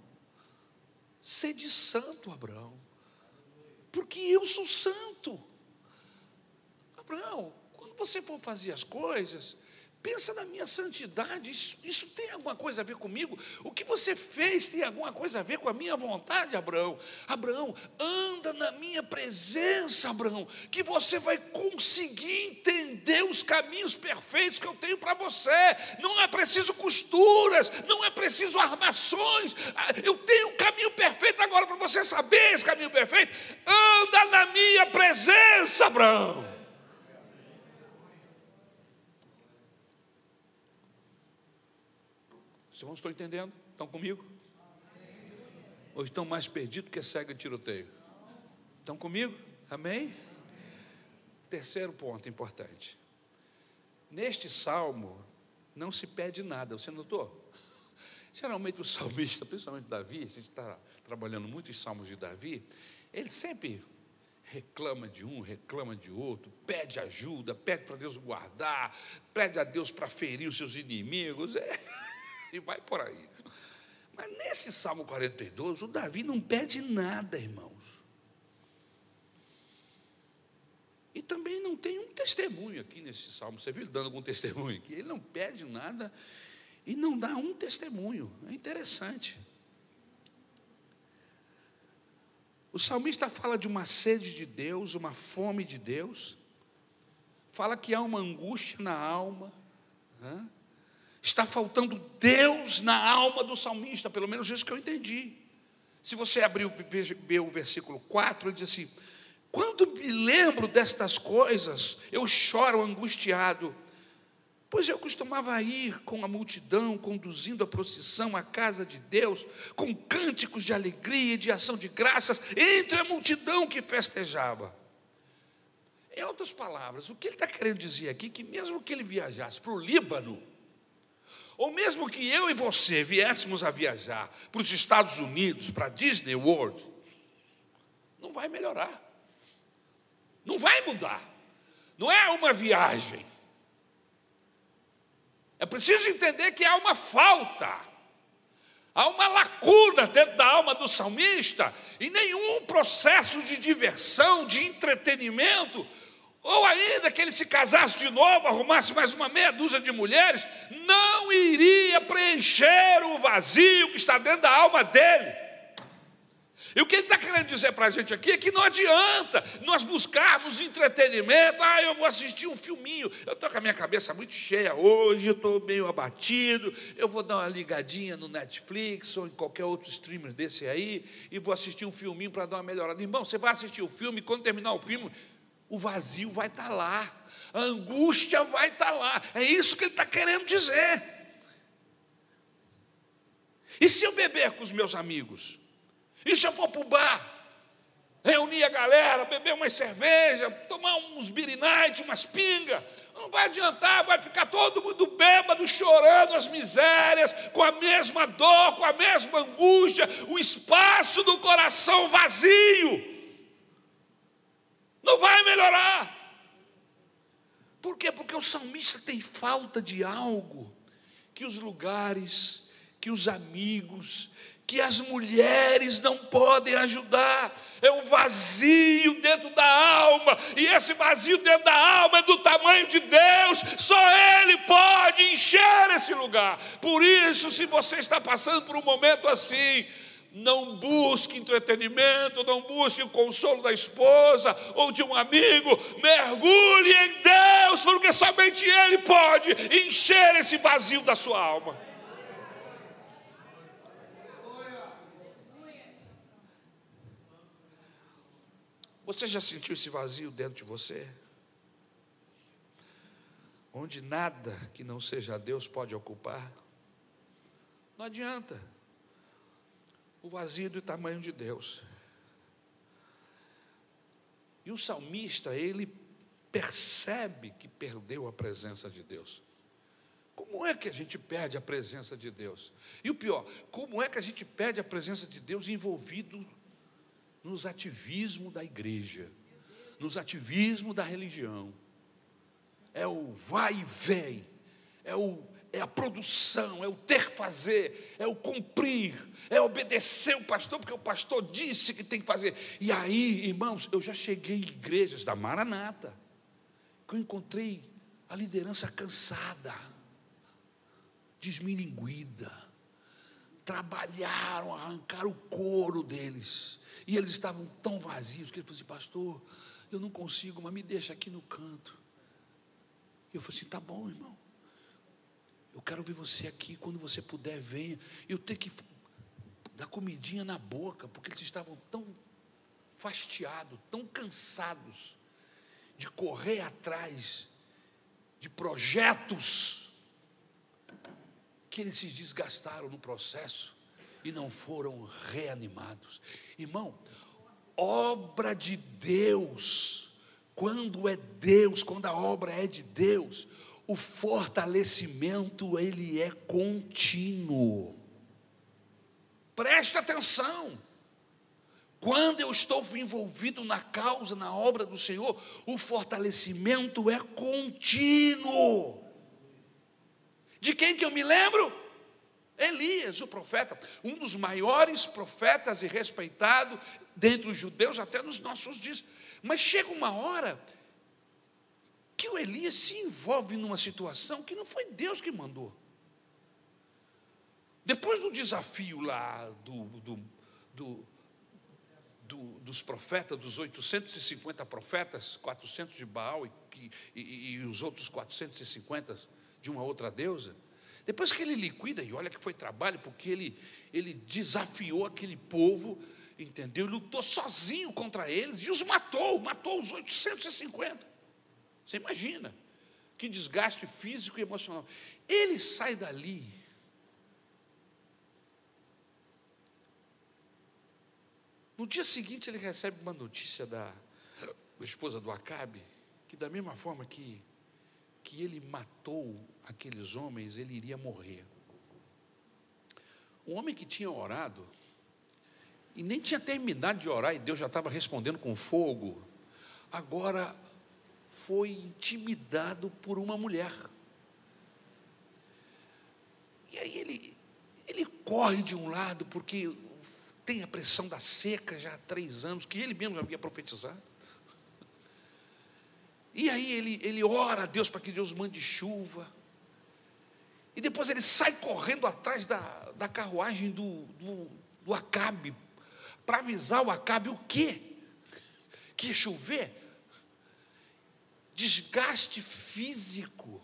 sede santo, Abraão porque eu sou santo. Abraão, quando você for fazer as coisas, Pensa na minha santidade, isso, isso, tem alguma coisa a ver comigo? O que você fez tem alguma coisa a ver com a minha vontade, Abraão? Abraão, anda na minha presença, Abraão, que você vai conseguir entender os caminhos perfeitos que eu tenho para você. Não é preciso costuras, não é preciso armações. Ah, eu tenho um caminho perfeito agora para você saber esse caminho perfeito. Anda na minha presença, Abraão. Os irmãos estão entendendo? Estão comigo? Ou estão mais perdidos que cega tiroteio? Estão comigo? Amém? Terceiro ponto importante. Neste salmo, não se pede nada, você notou? Geralmente o salmista, principalmente Davi, a gente está trabalhando muito em salmos de Davi, ele sempre reclama de um, reclama de outro, pede ajuda, pede para Deus guardar, pede a Deus para ferir os seus inimigos. É e vai por aí. Mas nesse Salmo 42, o Davi não pede nada, irmãos. E também não tem um testemunho aqui nesse salmo. Você viu ele dando algum testemunho aqui? Ele não pede nada e não dá um testemunho. É interessante. O salmista fala de uma sede de Deus, uma fome de Deus. Fala que há uma angústia na alma. Né? Está faltando Deus na alma do salmista, pelo menos isso que eu entendi. Se você abrir o versículo 4, ele diz assim: Quando me lembro destas coisas, eu choro angustiado, pois eu costumava ir com a multidão, conduzindo a procissão à casa de Deus, com cânticos de alegria e de ação de graças, entre a multidão que festejava. Em outras palavras, o que ele está querendo dizer aqui é que, mesmo que ele viajasse para o Líbano, ou mesmo que eu e você viéssemos a viajar para os Estados Unidos, para Disney World, não vai melhorar. Não vai mudar. Não é uma viagem. É preciso entender que há uma falta. Há uma lacuna dentro da alma do salmista, e nenhum processo de diversão, de entretenimento, ou ainda que ele se casasse de novo, arrumasse mais uma meia dúzia de mulheres, não iria preencher o vazio que está dentro da alma dele. E o que ele está querendo dizer para a gente aqui é que não adianta nós buscarmos entretenimento. Ah, eu vou assistir um filminho. Eu estou com a minha cabeça muito cheia hoje, estou meio abatido. Eu vou dar uma ligadinha no Netflix ou em qualquer outro streamer desse aí e vou assistir um filminho para dar uma melhorada. Irmão, você vai assistir o filme, quando terminar o filme, o vazio vai estar tá lá, a angústia vai estar tá lá. É isso que ele está querendo dizer. E se eu beber com os meus amigos? E se eu for para o bar? reunir a galera, beber umas cerveja, tomar uns birinite, umas pinga. Não vai adiantar, vai ficar todo mundo bêbado, chorando as misérias, com a mesma dor, com a mesma angústia, o espaço do coração vazio. Não vai melhorar. Por quê? Porque o salmista tem falta de algo que os lugares, que os amigos, que as mulheres não podem ajudar. É um vazio dentro da alma, e esse vazio dentro da alma é do tamanho de Deus, só Ele pode encher esse lugar. Por isso, se você está passando por um momento assim, não busque entretenimento, não busque o consolo da esposa ou de um amigo, mergulhe em Deus, porque somente Ele pode encher esse vazio da sua alma. Você já sentiu esse vazio dentro de você? Onde nada que não seja Deus pode ocupar? Não adianta. O vazio do tamanho de Deus. E o salmista, ele percebe que perdeu a presença de Deus. Como é que a gente perde a presença de Deus? E o pior, como é que a gente perde a presença de Deus envolvido nos ativismos da igreja, nos ativismos da religião. É o vai e vem, é, o, é a produção, é o ter que fazer, é o cumprir, é obedecer o pastor, porque o pastor disse que tem que fazer. E aí, irmãos, eu já cheguei em igrejas da Maranata, que eu encontrei a liderança cansada, desmilinguida, trabalharam, arrancaram o couro deles e eles estavam tão vazios que ele falou assim, pastor, eu não consigo, mas me deixa aqui no canto. E eu falei assim, tá bom, irmão. Eu quero ver você aqui, quando você puder, venha. Eu tenho que dar comidinha na boca, porque eles estavam tão fastiados, tão cansados de correr atrás de projetos que eles se desgastaram no processo e não foram reanimados. Irmão, obra de Deus, quando é Deus, quando a obra é de Deus, o fortalecimento ele é contínuo. Preste atenção. Quando eu estou envolvido na causa, na obra do Senhor, o fortalecimento é contínuo. De quem que eu me lembro? Elias, o profeta, um dos maiores profetas e respeitado dentre os judeus até nos nossos dias. Mas chega uma hora que o Elias se envolve numa situação que não foi Deus que mandou. Depois do desafio lá do, do, do, do dos profetas, dos 850 profetas, 400 de Baal e, e, e os outros 450 de uma outra deusa, depois que ele liquida, e olha que foi trabalho, porque ele, ele desafiou aquele povo, entendeu? Lutou sozinho contra eles e os matou, matou os 850. Você imagina que desgaste físico e emocional. Ele sai dali. No dia seguinte, ele recebe uma notícia da esposa do Acabe, que da mesma forma que que ele matou aqueles homens, ele iria morrer. O homem que tinha orado, e nem tinha terminado de orar, e Deus já estava respondendo com fogo, agora foi intimidado por uma mulher. E aí ele, ele corre de um lado, porque tem a pressão da seca já há três anos, que ele mesmo já havia profetizado. E aí ele, ele ora a Deus para que Deus mande chuva. E depois ele sai correndo atrás da, da carruagem do, do, do Acabe, para avisar o Acabe o quê? Que ia chover. Desgaste físico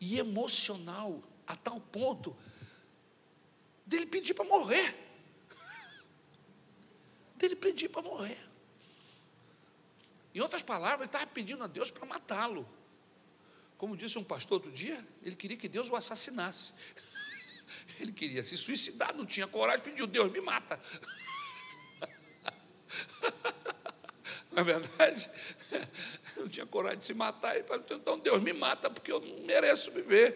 e emocional, a tal ponto dele pedir para morrer. Dele pedir para morrer. Em outras palavras, ele estava pedindo a Deus para matá-lo. Como disse um pastor outro dia, ele queria que Deus o assassinasse. Ele queria se suicidar, não tinha coragem, pediu, Deus me mata. Na é verdade, não tinha coragem de se matar. Ele falou, então Deus me mata, porque eu não mereço viver.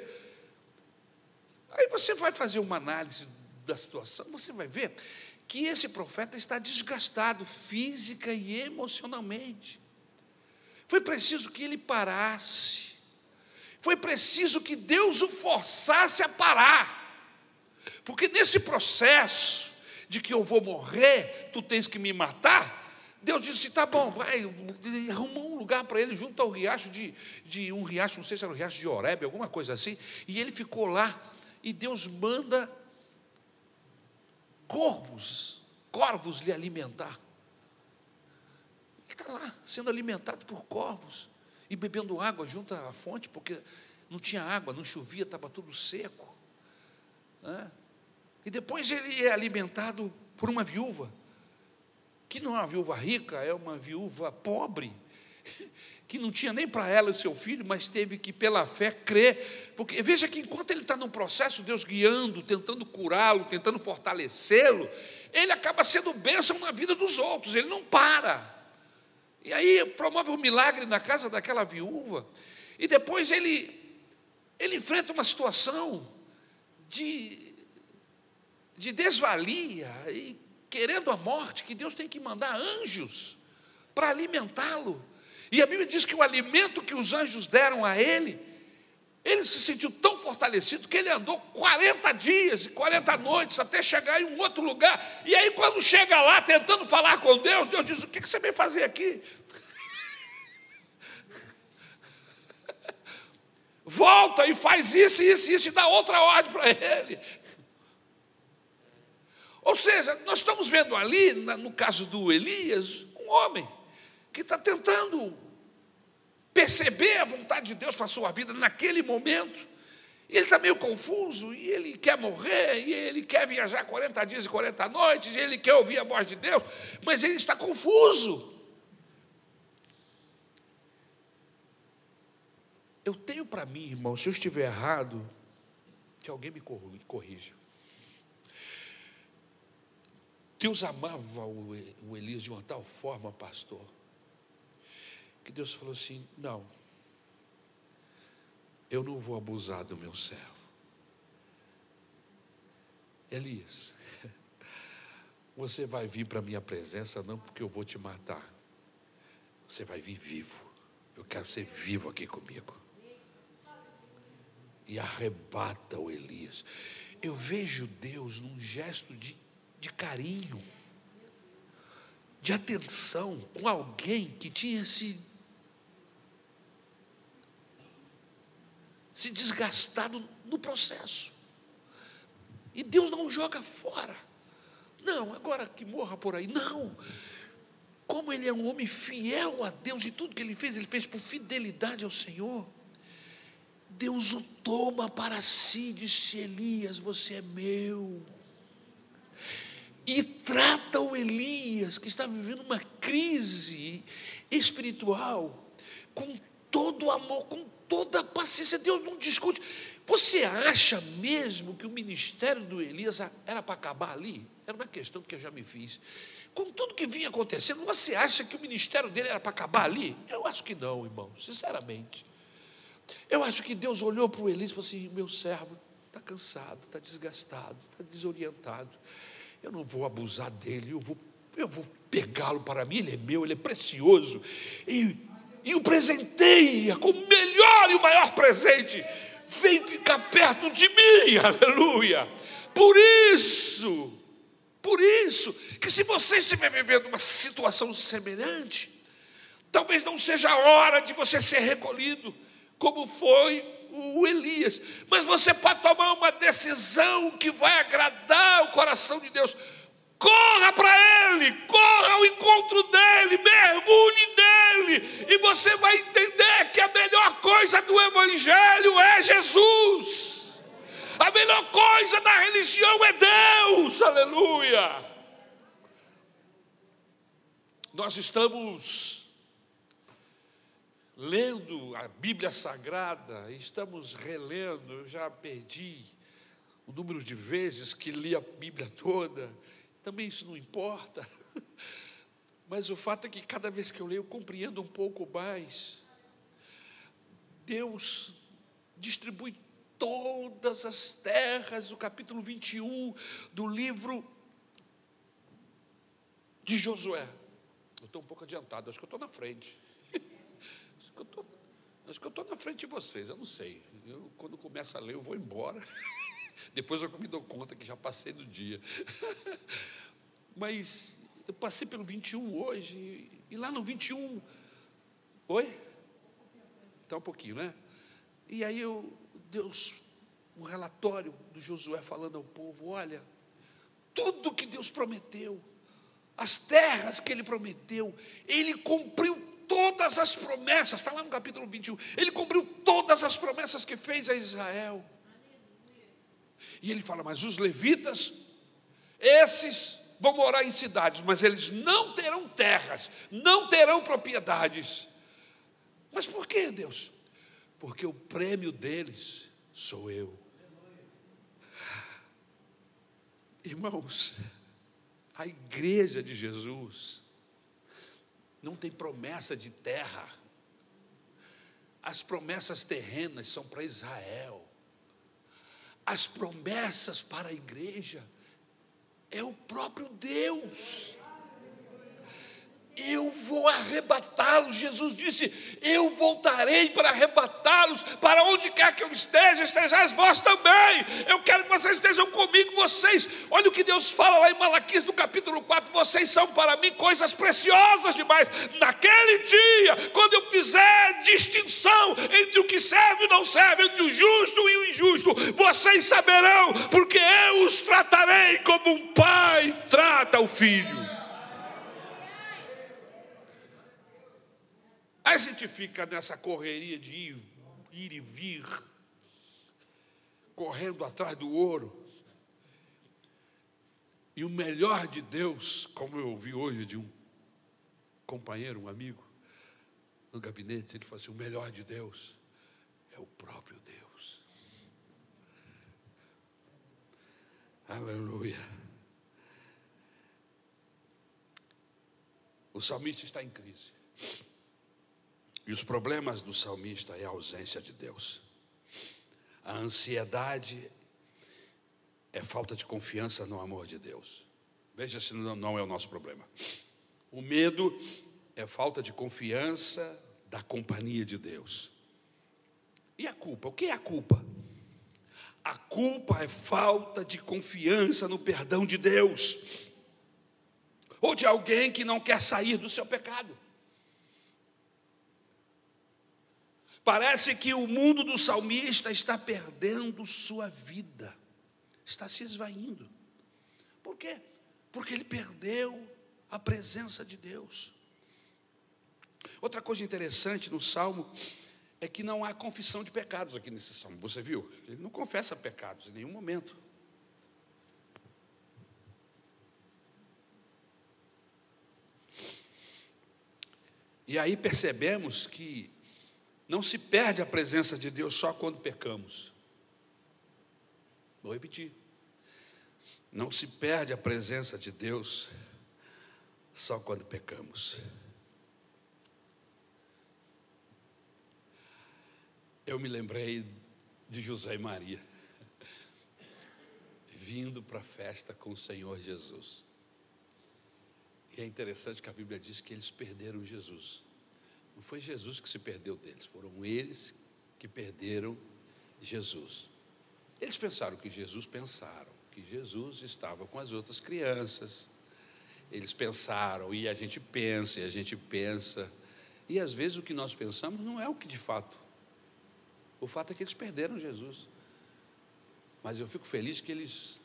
Aí você vai fazer uma análise da situação, você vai ver que esse profeta está desgastado física e emocionalmente. Foi preciso que ele parasse. Foi preciso que Deus o forçasse a parar. Porque nesse processo de que eu vou morrer, tu tens que me matar, Deus disse: tá bom, vai, arrumou um lugar para ele junto ao riacho de, de um riacho, não sei se era o riacho de Oreb, alguma coisa assim, e ele ficou lá, e Deus manda corvos, corvos lhe alimentar. Ele está lá, sendo alimentado por corvos, e bebendo água junto à fonte, porque não tinha água, não chovia, estava tudo seco. Né? E depois ele é alimentado por uma viúva, que não é uma viúva rica, é uma viúva pobre, que não tinha nem para ela e seu filho, mas teve que, pela fé, crer. Porque veja que enquanto ele está num processo, Deus guiando, tentando curá-lo, tentando fortalecê-lo, ele acaba sendo bênção na vida dos outros, ele não para. E aí promove um milagre na casa daquela viúva, e depois ele, ele enfrenta uma situação de de desvalia e querendo a morte, que Deus tem que mandar anjos para alimentá-lo. E a Bíblia diz que o alimento que os anjos deram a ele, ele se sentiu tão fortalecido que ele andou 40 dias e 40 noites até chegar em um outro lugar. E aí, quando chega lá tentando falar com Deus, Deus diz: O que você vem fazer aqui? Volta e faz isso, isso, isso, e dá outra ordem para ele. Ou seja, nós estamos vendo ali, no caso do Elias, um homem que está tentando perceber a vontade de Deus para a sua vida naquele momento. E ele está meio confuso, e ele quer morrer, e ele quer viajar 40 dias e 40 noites, e ele quer ouvir a voz de Deus, mas ele está confuso. Eu tenho para mim, irmão, se eu estiver errado, que alguém me corrija. Deus amava o Elias de uma tal forma, pastor, que Deus falou assim: não, eu não vou abusar do meu servo. Elias, você vai vir para a minha presença não porque eu vou te matar, você vai vir vivo. Eu quero ser vivo aqui comigo. E arrebata o Elias. Eu vejo Deus num gesto de de carinho, de atenção com alguém que tinha se, se desgastado no processo. E Deus não joga fora. Não, agora que morra por aí. Não. Como ele é um homem fiel a Deus e tudo que ele fez, ele fez por fidelidade ao Senhor. Deus o toma para si, disse Elias: Você é meu e trata o Elias, que está vivendo uma crise espiritual, com todo o amor, com toda a paciência. Deus não discute. Você acha mesmo que o ministério do Elias era para acabar ali? Era uma questão que eu já me fiz. Com tudo que vinha acontecendo, você acha que o ministério dele era para acabar ali? Eu acho que não, irmão, sinceramente. Eu acho que Deus olhou para o Elias e falou assim: meu servo está cansado, está desgastado, está desorientado eu não vou abusar dele, eu vou, eu vou pegá-lo para mim, ele é meu, ele é precioso, e, e o presenteia com o melhor e o maior presente. Vem ficar perto de mim, aleluia. Por isso, por isso, que se você estiver vivendo uma situação semelhante, talvez não seja a hora de você ser recolhido, como foi o Elias, mas você pode tomar uma decisão que vai agradar o coração de Deus. Corra para Ele, corra ao encontro dEle, mergulhe nele, e você vai entender que a melhor coisa do Evangelho é Jesus, a melhor coisa da religião é Deus, aleluia. Nós estamos lendo a Bíblia Sagrada, estamos relendo, eu já perdi o número de vezes que li a Bíblia toda, também isso não importa. Mas o fato é que cada vez que eu leio, eu compreendo um pouco mais. Deus distribui todas as terras, o capítulo 21 do livro de Josué. Eu estou um pouco adiantado, acho que eu estou na frente. Que eu estou, acho que eu estou na frente de vocês, eu não sei. Eu, quando começo a ler, eu vou embora. Depois eu me dou conta que já passei do dia. Mas eu passei pelo 21 hoje, e lá no 21. Oi? Está um pouquinho, né? E aí eu, Deus, um relatório do Josué falando ao povo: olha, tudo que Deus prometeu, as terras que ele prometeu, ele cumpriu todas as promessas, está lá no capítulo 21, ele cumpriu todas as promessas que fez a Israel. E ele fala: Mas os levitas, esses vão morar em cidades, mas eles não terão terras, não terão propriedades. Mas por que, Deus? Porque o prêmio deles sou eu. Irmãos, a igreja de Jesus não tem promessa de terra. As promessas terrenas são para Israel. As promessas para a igreja é o próprio Deus eu vou arrebatá-los. Jesus disse: Eu voltarei para arrebatá-los, para onde quer que eu esteja, estejais vós também. Eu quero que vocês estejam comigo, vocês. Olha o que Deus fala lá em Malaquias, no capítulo 4: Vocês são para mim coisas preciosas demais. Naquele dia, quando eu fizer distinção entre o que serve e não serve, entre o justo e o injusto, vocês saberão, porque eu os tratarei como um pai trata o filho. Aí a gente fica nessa correria de ir, ir e vir, correndo atrás do ouro. E o melhor de Deus, como eu ouvi hoje de um companheiro, um amigo, no gabinete, ele falou assim: o melhor de Deus é o próprio Deus. Aleluia. O salmista está em crise. E os problemas do salmista é a ausência de Deus. A ansiedade é falta de confiança no amor de Deus. Veja se não, é o nosso problema. O medo é falta de confiança da companhia de Deus. E a culpa? O que é a culpa? A culpa é falta de confiança no perdão de Deus, ou de alguém que não quer sair do seu pecado. Parece que o mundo do salmista está perdendo sua vida, está se esvaindo. Por quê? Porque ele perdeu a presença de Deus. Outra coisa interessante no salmo é que não há confissão de pecados aqui nesse salmo. Você viu? Ele não confessa pecados em nenhum momento. E aí percebemos que não se perde a presença de Deus só quando pecamos. Vou repetir. Não se perde a presença de Deus só quando pecamos. Eu me lembrei de José e Maria, vindo para a festa com o Senhor Jesus. E é interessante que a Bíblia diz que eles perderam Jesus. Não foi Jesus que se perdeu deles, foram eles que perderam Jesus. Eles pensaram que Jesus pensaram, que Jesus estava com as outras crianças. Eles pensaram, e a gente pensa, e a gente pensa. E às vezes o que nós pensamos não é o que de fato. O fato é que eles perderam Jesus. Mas eu fico feliz que eles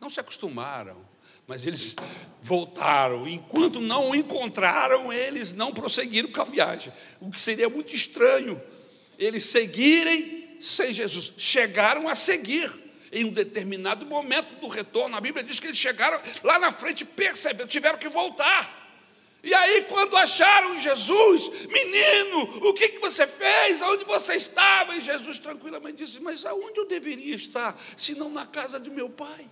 não se acostumaram mas eles voltaram. Enquanto não o encontraram, eles não prosseguiram com a viagem. O que seria muito estranho, eles seguirem sem Jesus. Chegaram a seguir. Em um determinado momento do retorno, a Bíblia diz que eles chegaram lá na frente, perceberam, tiveram que voltar. E aí, quando acharam Jesus, menino, o que, que você fez? Aonde você estava? E Jesus tranquilamente disse: Mas aonde eu deveria estar, se não na casa de meu pai?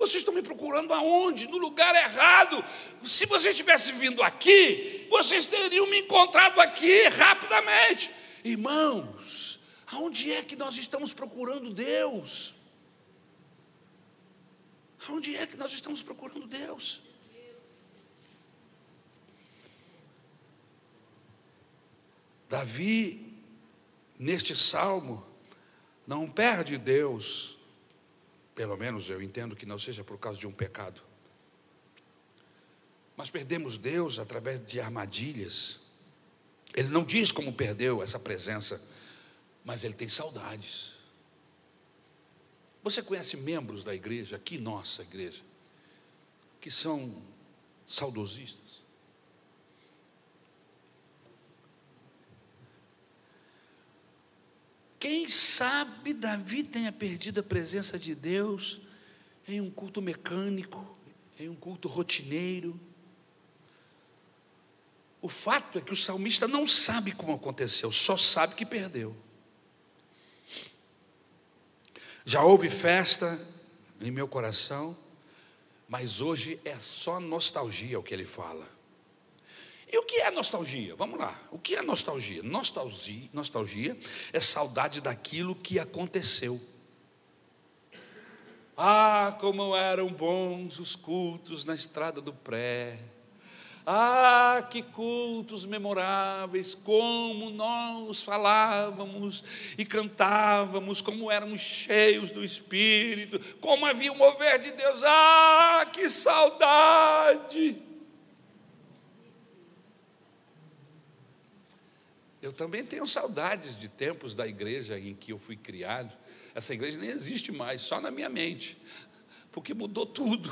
Vocês estão me procurando aonde? No lugar errado. Se vocês tivessem vindo aqui, vocês teriam me encontrado aqui rapidamente. Irmãos, aonde é que nós estamos procurando Deus? Aonde é que nós estamos procurando Deus? Davi, neste salmo, não perde Deus, pelo menos eu entendo que não seja por causa de um pecado, mas perdemos Deus através de armadilhas. Ele não diz como perdeu essa presença, mas ele tem saudades. Você conhece membros da igreja, aqui nossa igreja, que são saudosistas? Quem sabe Davi tenha perdido a presença de Deus em um culto mecânico, em um culto rotineiro. O fato é que o salmista não sabe como aconteceu, só sabe que perdeu. Já houve festa em meu coração, mas hoje é só nostalgia o que ele fala. E o que é nostalgia? Vamos lá. O que é nostalgia? Nostalgia, nostalgia é saudade daquilo que aconteceu. Ah, como eram bons os cultos na estrada do pré. Ah, que cultos memoráveis, como nós falávamos e cantávamos, como éramos cheios do Espírito, como havia o mover de Deus. Ah, que saudade! Eu também tenho saudades de tempos da igreja em que eu fui criado. Essa igreja nem existe mais, só na minha mente, porque mudou tudo.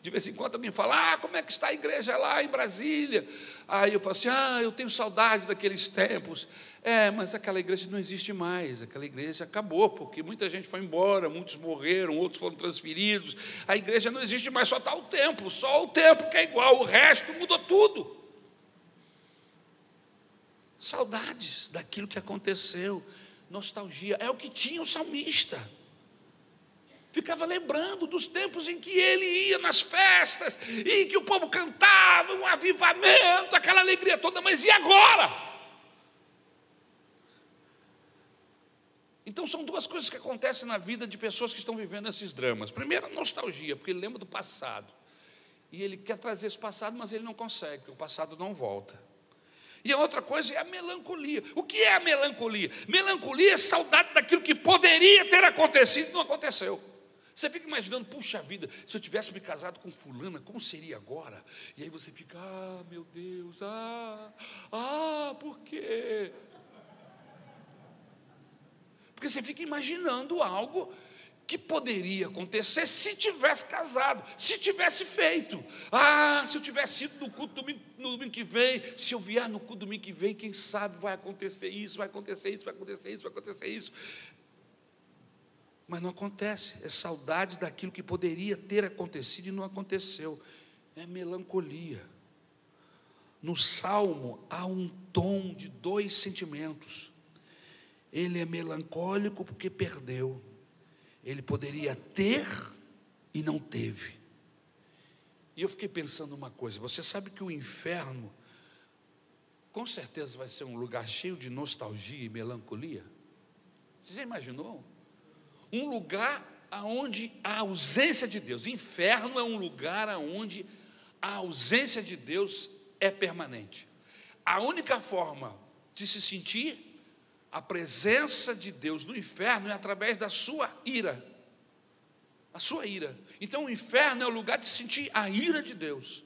De vez em quando me fala, ah, como é que está a igreja lá em Brasília? Aí eu falo assim, ah, eu tenho saudade daqueles tempos. É, mas aquela igreja não existe mais, aquela igreja acabou, porque muita gente foi embora, muitos morreram, outros foram transferidos. A igreja não existe mais, só está o templo, só o templo que é igual, o resto mudou tudo. Saudades daquilo que aconteceu, nostalgia, é o que tinha o salmista. Ficava lembrando dos tempos em que ele ia nas festas, e que o povo cantava, um avivamento, aquela alegria toda, mas e agora? Então são duas coisas que acontecem na vida de pessoas que estão vivendo esses dramas. Primeiro, a nostalgia, porque ele lembra do passado. E ele quer trazer esse passado, mas ele não consegue, porque o passado não volta. E a outra coisa é a melancolia. O que é a melancolia? Melancolia é saudade daquilo que poderia ter acontecido e não aconteceu. Você fica imaginando, puxa vida, se eu tivesse me casado com fulana, como seria agora? E aí você fica, ah, meu Deus, ah, ah, por quê? Porque você fica imaginando algo que poderia acontecer se tivesse casado, se tivesse feito. Ah, se eu tivesse ido no culto no domingo que vem, se eu vier no culto domingo que vem, quem sabe vai acontecer isso, vai acontecer isso, vai acontecer isso, vai acontecer isso. Mas não acontece, é saudade daquilo que poderia ter acontecido e não aconteceu. É melancolia. No salmo há um tom de dois sentimentos. Ele é melancólico porque perdeu ele poderia ter e não teve. E eu fiquei pensando uma coisa: você sabe que o inferno, com certeza, vai ser um lugar cheio de nostalgia e melancolia? Você já imaginou? Um lugar onde a ausência de Deus. Inferno é um lugar onde a ausência de Deus é permanente. A única forma de se sentir a presença de Deus no inferno é através da sua ira. A sua ira. Então o inferno é o lugar de sentir a ira de Deus,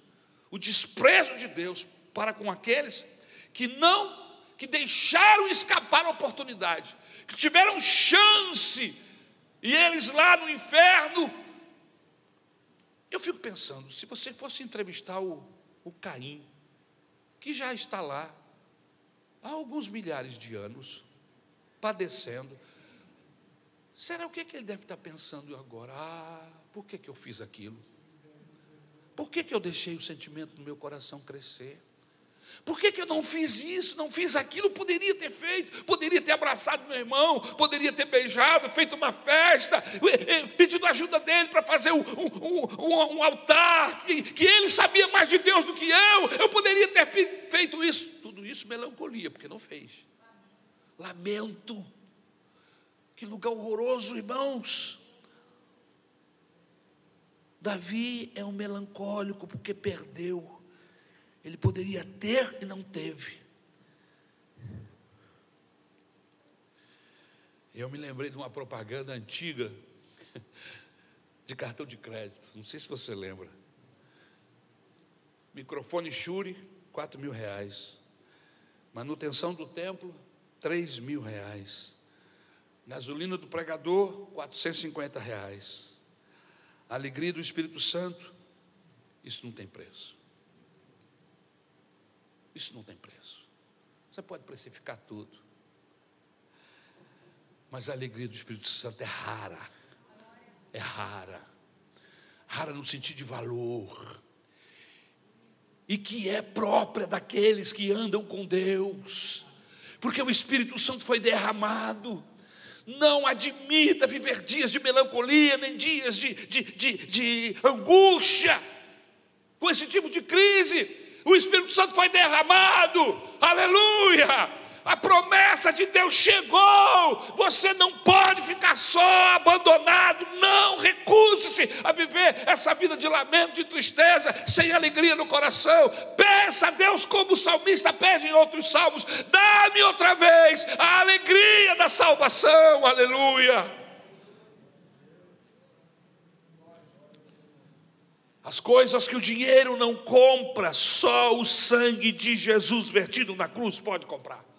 o desprezo de Deus para com aqueles que não, que deixaram escapar a oportunidade, que tiveram chance, e eles lá no inferno. Eu fico pensando, se você fosse entrevistar o, o Caim, que já está lá há alguns milhares de anos, padecendo. Será o que, que ele deve estar pensando agora? Ah, por que, que eu fiz aquilo? Por que, que eu deixei o sentimento do meu coração crescer? Por que, que eu não fiz isso, não fiz aquilo? Poderia ter feito, poderia ter abraçado meu irmão, poderia ter beijado, feito uma festa, pedido ajuda dele para fazer um, um, um, um altar, que, que, ele sabia mais de Deus do que eu, eu poderia ter feito isso. Tudo isso melancolia, porque não fez. Lamento. Que lugar horroroso, irmãos. Davi é um melancólico porque perdeu. Ele poderia ter e não teve. Eu me lembrei de uma propaganda antiga de cartão de crédito. Não sei se você lembra. Microfone Shure, 4 mil reais. Manutenção do templo, 3 mil reais. Gasolina do pregador, 450 reais. Alegria do Espírito Santo, isso não tem preço. Isso não tem preço. Você pode precificar tudo. Mas a alegria do Espírito Santo é rara. É rara. Rara no sentido de valor. E que é própria daqueles que andam com Deus. Porque o Espírito Santo foi derramado. Não admita viver dias de melancolia, nem dias de, de, de, de angústia, com esse tipo de crise o Espírito Santo foi derramado, aleluia! A promessa de Deus chegou. Você não pode ficar só, abandonado. Não, recuse-se a viver essa vida de lamento, de tristeza, sem alegria no coração. Peça a Deus, como o salmista pede em outros salmos: dá-me outra vez a alegria da salvação. Aleluia. As coisas que o dinheiro não compra, só o sangue de Jesus vertido na cruz pode comprar.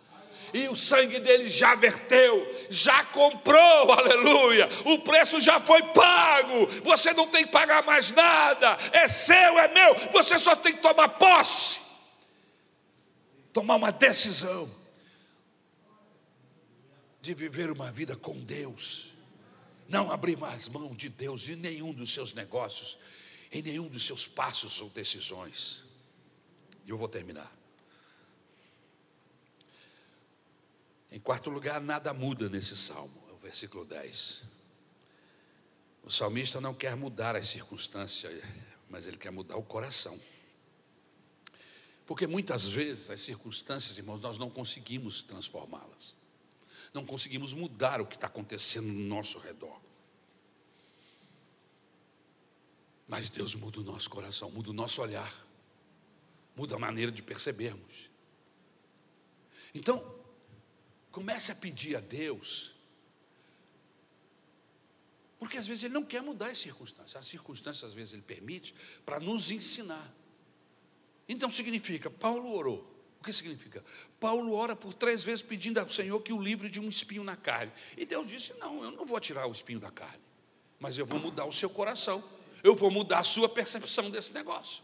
E o sangue dele já verteu, já comprou, aleluia. O preço já foi pago. Você não tem que pagar mais nada. É seu, é meu. Você só tem que tomar posse. Tomar uma decisão de viver uma vida com Deus. Não abrir mais mão de Deus em nenhum dos seus negócios em nenhum dos seus passos ou decisões. E eu vou terminar. Em quarto lugar, nada muda nesse salmo, é o versículo 10. O salmista não quer mudar as circunstâncias, mas ele quer mudar o coração. Porque muitas vezes as circunstâncias, irmãos, nós não conseguimos transformá-las. Não conseguimos mudar o que está acontecendo no nosso redor. Mas Deus muda o nosso coração, muda o nosso olhar, muda a maneira de percebermos. Então, comece a pedir a Deus, porque às vezes Ele não quer mudar as circunstâncias, as circunstâncias às vezes Ele permite para nos ensinar. Então significa, Paulo orou. O que significa? Paulo ora por três vezes pedindo ao Senhor que o livre de um espinho na carne. E Deus disse: Não, eu não vou tirar o espinho da carne, mas eu vou mudar o seu coração eu vou mudar a sua percepção desse negócio.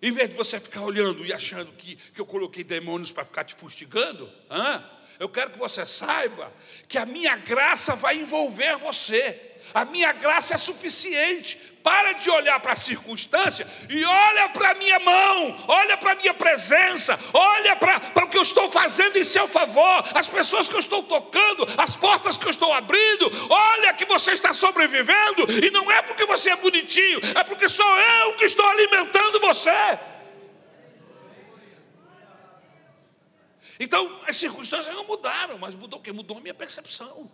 Em vez de você ficar olhando e achando que, que eu coloquei demônios para ficar te fustigando, hã? Eu quero que você saiba que a minha graça vai envolver você. A minha graça é suficiente. Para de olhar para a circunstância e olha para a minha mão, olha para a minha presença, olha para, o que eu estou fazendo em seu favor, as pessoas que eu estou tocando, as portas que eu estou abrindo. Olha que você está sobrevivendo e não é porque você é bonitinho, é porque sou eu que estou alimentando você. Então, as circunstâncias não mudaram, mas mudou o que? Mudou a minha percepção.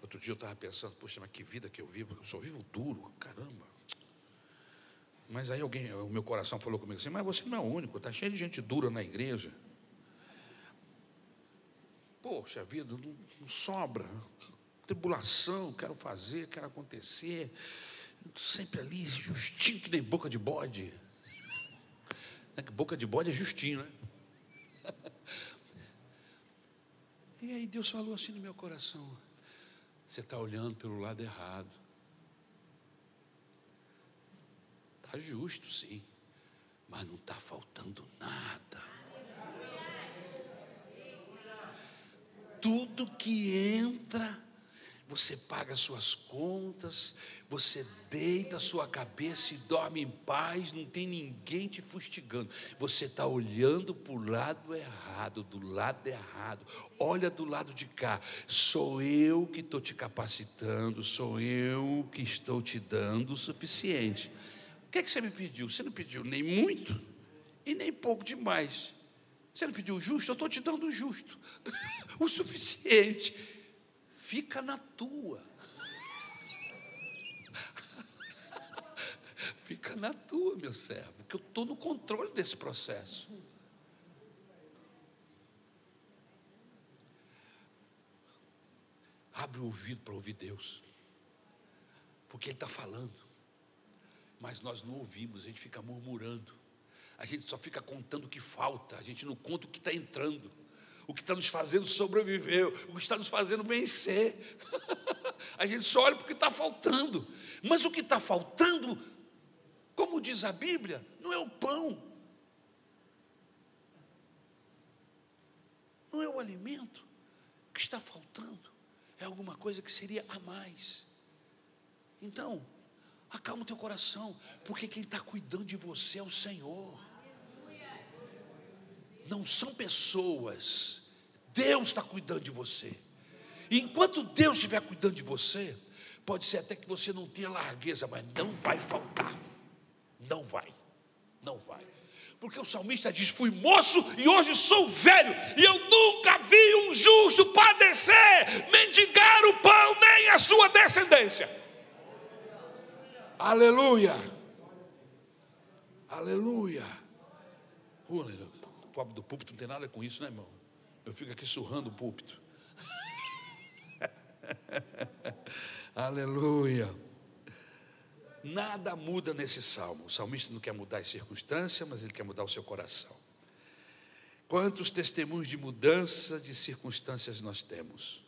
Outro dia eu estava pensando, poxa, mas que vida que eu vivo, eu só vivo duro, caramba. Mas aí alguém, o meu coração falou comigo assim, mas você não é o único, está cheio de gente dura na igreja. Poxa vida, não, não sobra. Tribulação, quero fazer, quero acontecer. Sempre ali, justinho que nem boca de bode. É boca de bode é justinho, né? E aí Deus falou assim no meu coração: você está olhando pelo lado errado. Está justo, sim, mas não está faltando nada. Tudo que entra você paga suas contas, você deita a sua cabeça e dorme em paz, não tem ninguém te fustigando. Você está olhando para o lado errado, do lado errado. Olha do lado de cá. Sou eu que estou te capacitando, sou eu que estou te dando o suficiente. O que, é que você me pediu? Você não pediu nem muito e nem pouco demais. Você não pediu o justo? Eu estou te dando o justo, o suficiente. Fica na tua. Fica na tua, meu servo, que eu estou no controle desse processo. Abre o ouvido para ouvir Deus, porque Ele está falando, mas nós não ouvimos, a gente fica murmurando, a gente só fica contando o que falta, a gente não conta o que está entrando o que está nos fazendo sobreviver, o que está nos fazendo vencer. a gente só olha porque está faltando. Mas o que está faltando, como diz a Bíblia, não é o pão, não é o alimento. O que está faltando é alguma coisa que seria a mais. Então, acalma o teu coração, porque quem está cuidando de você é o Senhor não são pessoas. Deus está cuidando de você. E enquanto Deus estiver cuidando de você, pode ser até que você não tenha largueza, mas não vai faltar. Não vai. Não vai. Porque o salmista diz: Fui moço e hoje sou velho, e eu nunca vi um justo padecer, mendigar o pão, nem a sua descendência. Aleluia. Aleluia. Aleluia pobre do púlpito não tem nada com isso, né, irmão? Eu fico aqui surrando o púlpito. Aleluia. Nada muda nesse salmo. O salmista não quer mudar as circunstâncias, mas ele quer mudar o seu coração. Quantos testemunhos de mudança de circunstâncias nós temos?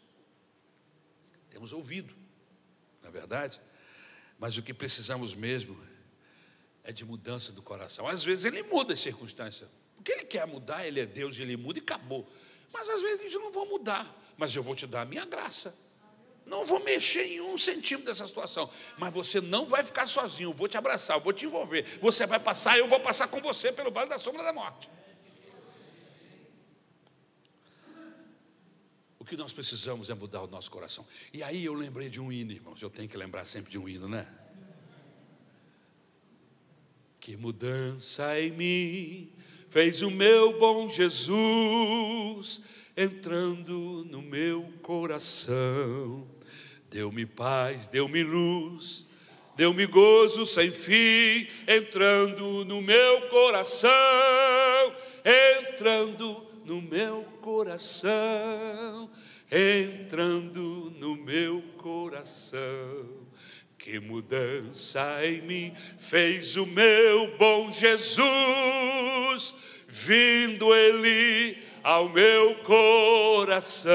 Temos ouvido, na é verdade, mas o que precisamos mesmo é de mudança do coração. Às vezes ele muda as circunstâncias, porque ele quer mudar, ele é Deus, ele muda e acabou. Mas às vezes eu não vou mudar, mas eu vou te dar a minha graça. Não vou mexer em um centímetro dessa situação. Mas você não vai ficar sozinho, eu vou te abraçar, eu vou te envolver. Você vai passar, eu vou passar com você pelo vale da sombra da morte. O que nós precisamos é mudar o nosso coração. E aí eu lembrei de um hino, irmãos. Eu tenho que lembrar sempre de um hino, né? Que mudança em mim fez o meu bom Jesus entrando no meu coração. Deu-me paz, deu-me luz, deu-me gozo sem fim, entrando no meu coração, entrando no meu coração, entrando no meu coração. Que mudança em mim fez o meu bom Jesus, vindo Ele ao meu coração.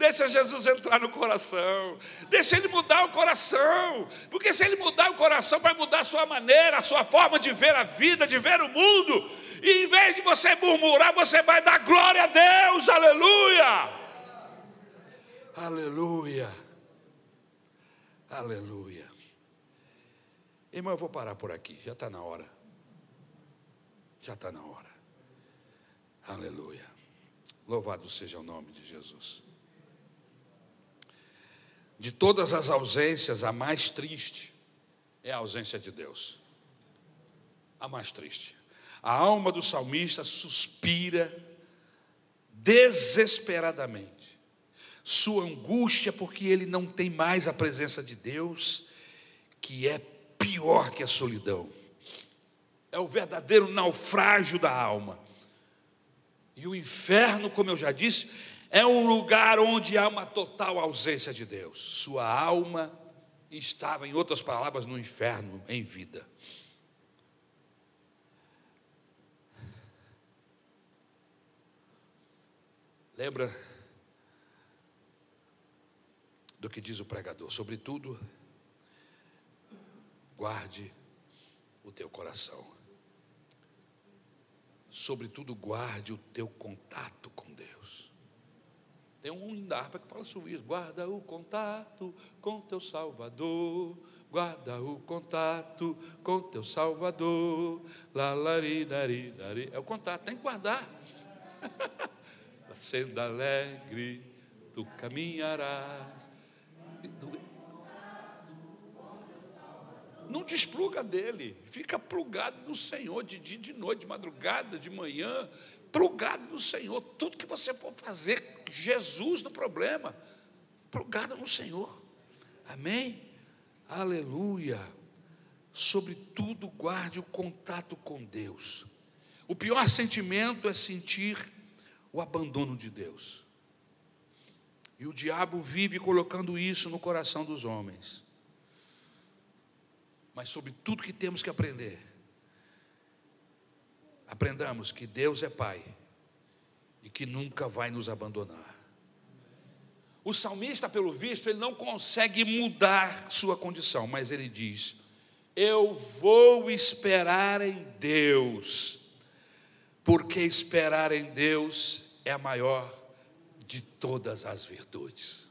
Deixa Jesus entrar no coração, deixa Ele mudar o coração, porque se Ele mudar o coração, vai mudar a sua maneira, a sua forma de ver a vida, de ver o mundo, e em vez de você murmurar, você vai dar glória a Deus, aleluia, aleluia. Aleluia. Irmão, eu vou parar por aqui, já está na hora. Já está na hora. Aleluia. Louvado seja o nome de Jesus. De todas as ausências, a mais triste é a ausência de Deus. A mais triste. A alma do salmista suspira desesperadamente sua angústia porque ele não tem mais a presença de Deus, que é pior que a solidão. É o verdadeiro naufrágio da alma. E o inferno, como eu já disse, é um lugar onde há uma total ausência de Deus. Sua alma estava, em outras palavras, no inferno em vida. Lembra do que diz o pregador. Sobretudo, guarde o teu coração. Sobretudo, guarde o teu contato com Deus. Tem um hino da harpa que fala sobre isso. Guarda o contato com teu Salvador. Guarda o contato com teu Salvador. Lalari, dari, dari. É o contato, tem que guardar. Sendo alegre, tu caminharás. Não despluga dele, fica plugado no Senhor de dia, de noite, de madrugada, de manhã, plugado no Senhor. Tudo que você for fazer, Jesus no problema, plugado no Senhor. Amém? Aleluia. Sobretudo, guarde o contato com Deus. O pior sentimento é sentir o abandono de Deus. E o diabo vive colocando isso no coração dos homens. Mas sobre tudo que temos que aprender, aprendamos que Deus é Pai e que nunca vai nos abandonar. O salmista, pelo visto, ele não consegue mudar sua condição, mas ele diz: Eu vou esperar em Deus, porque esperar em Deus é a maior de todas as virtudes.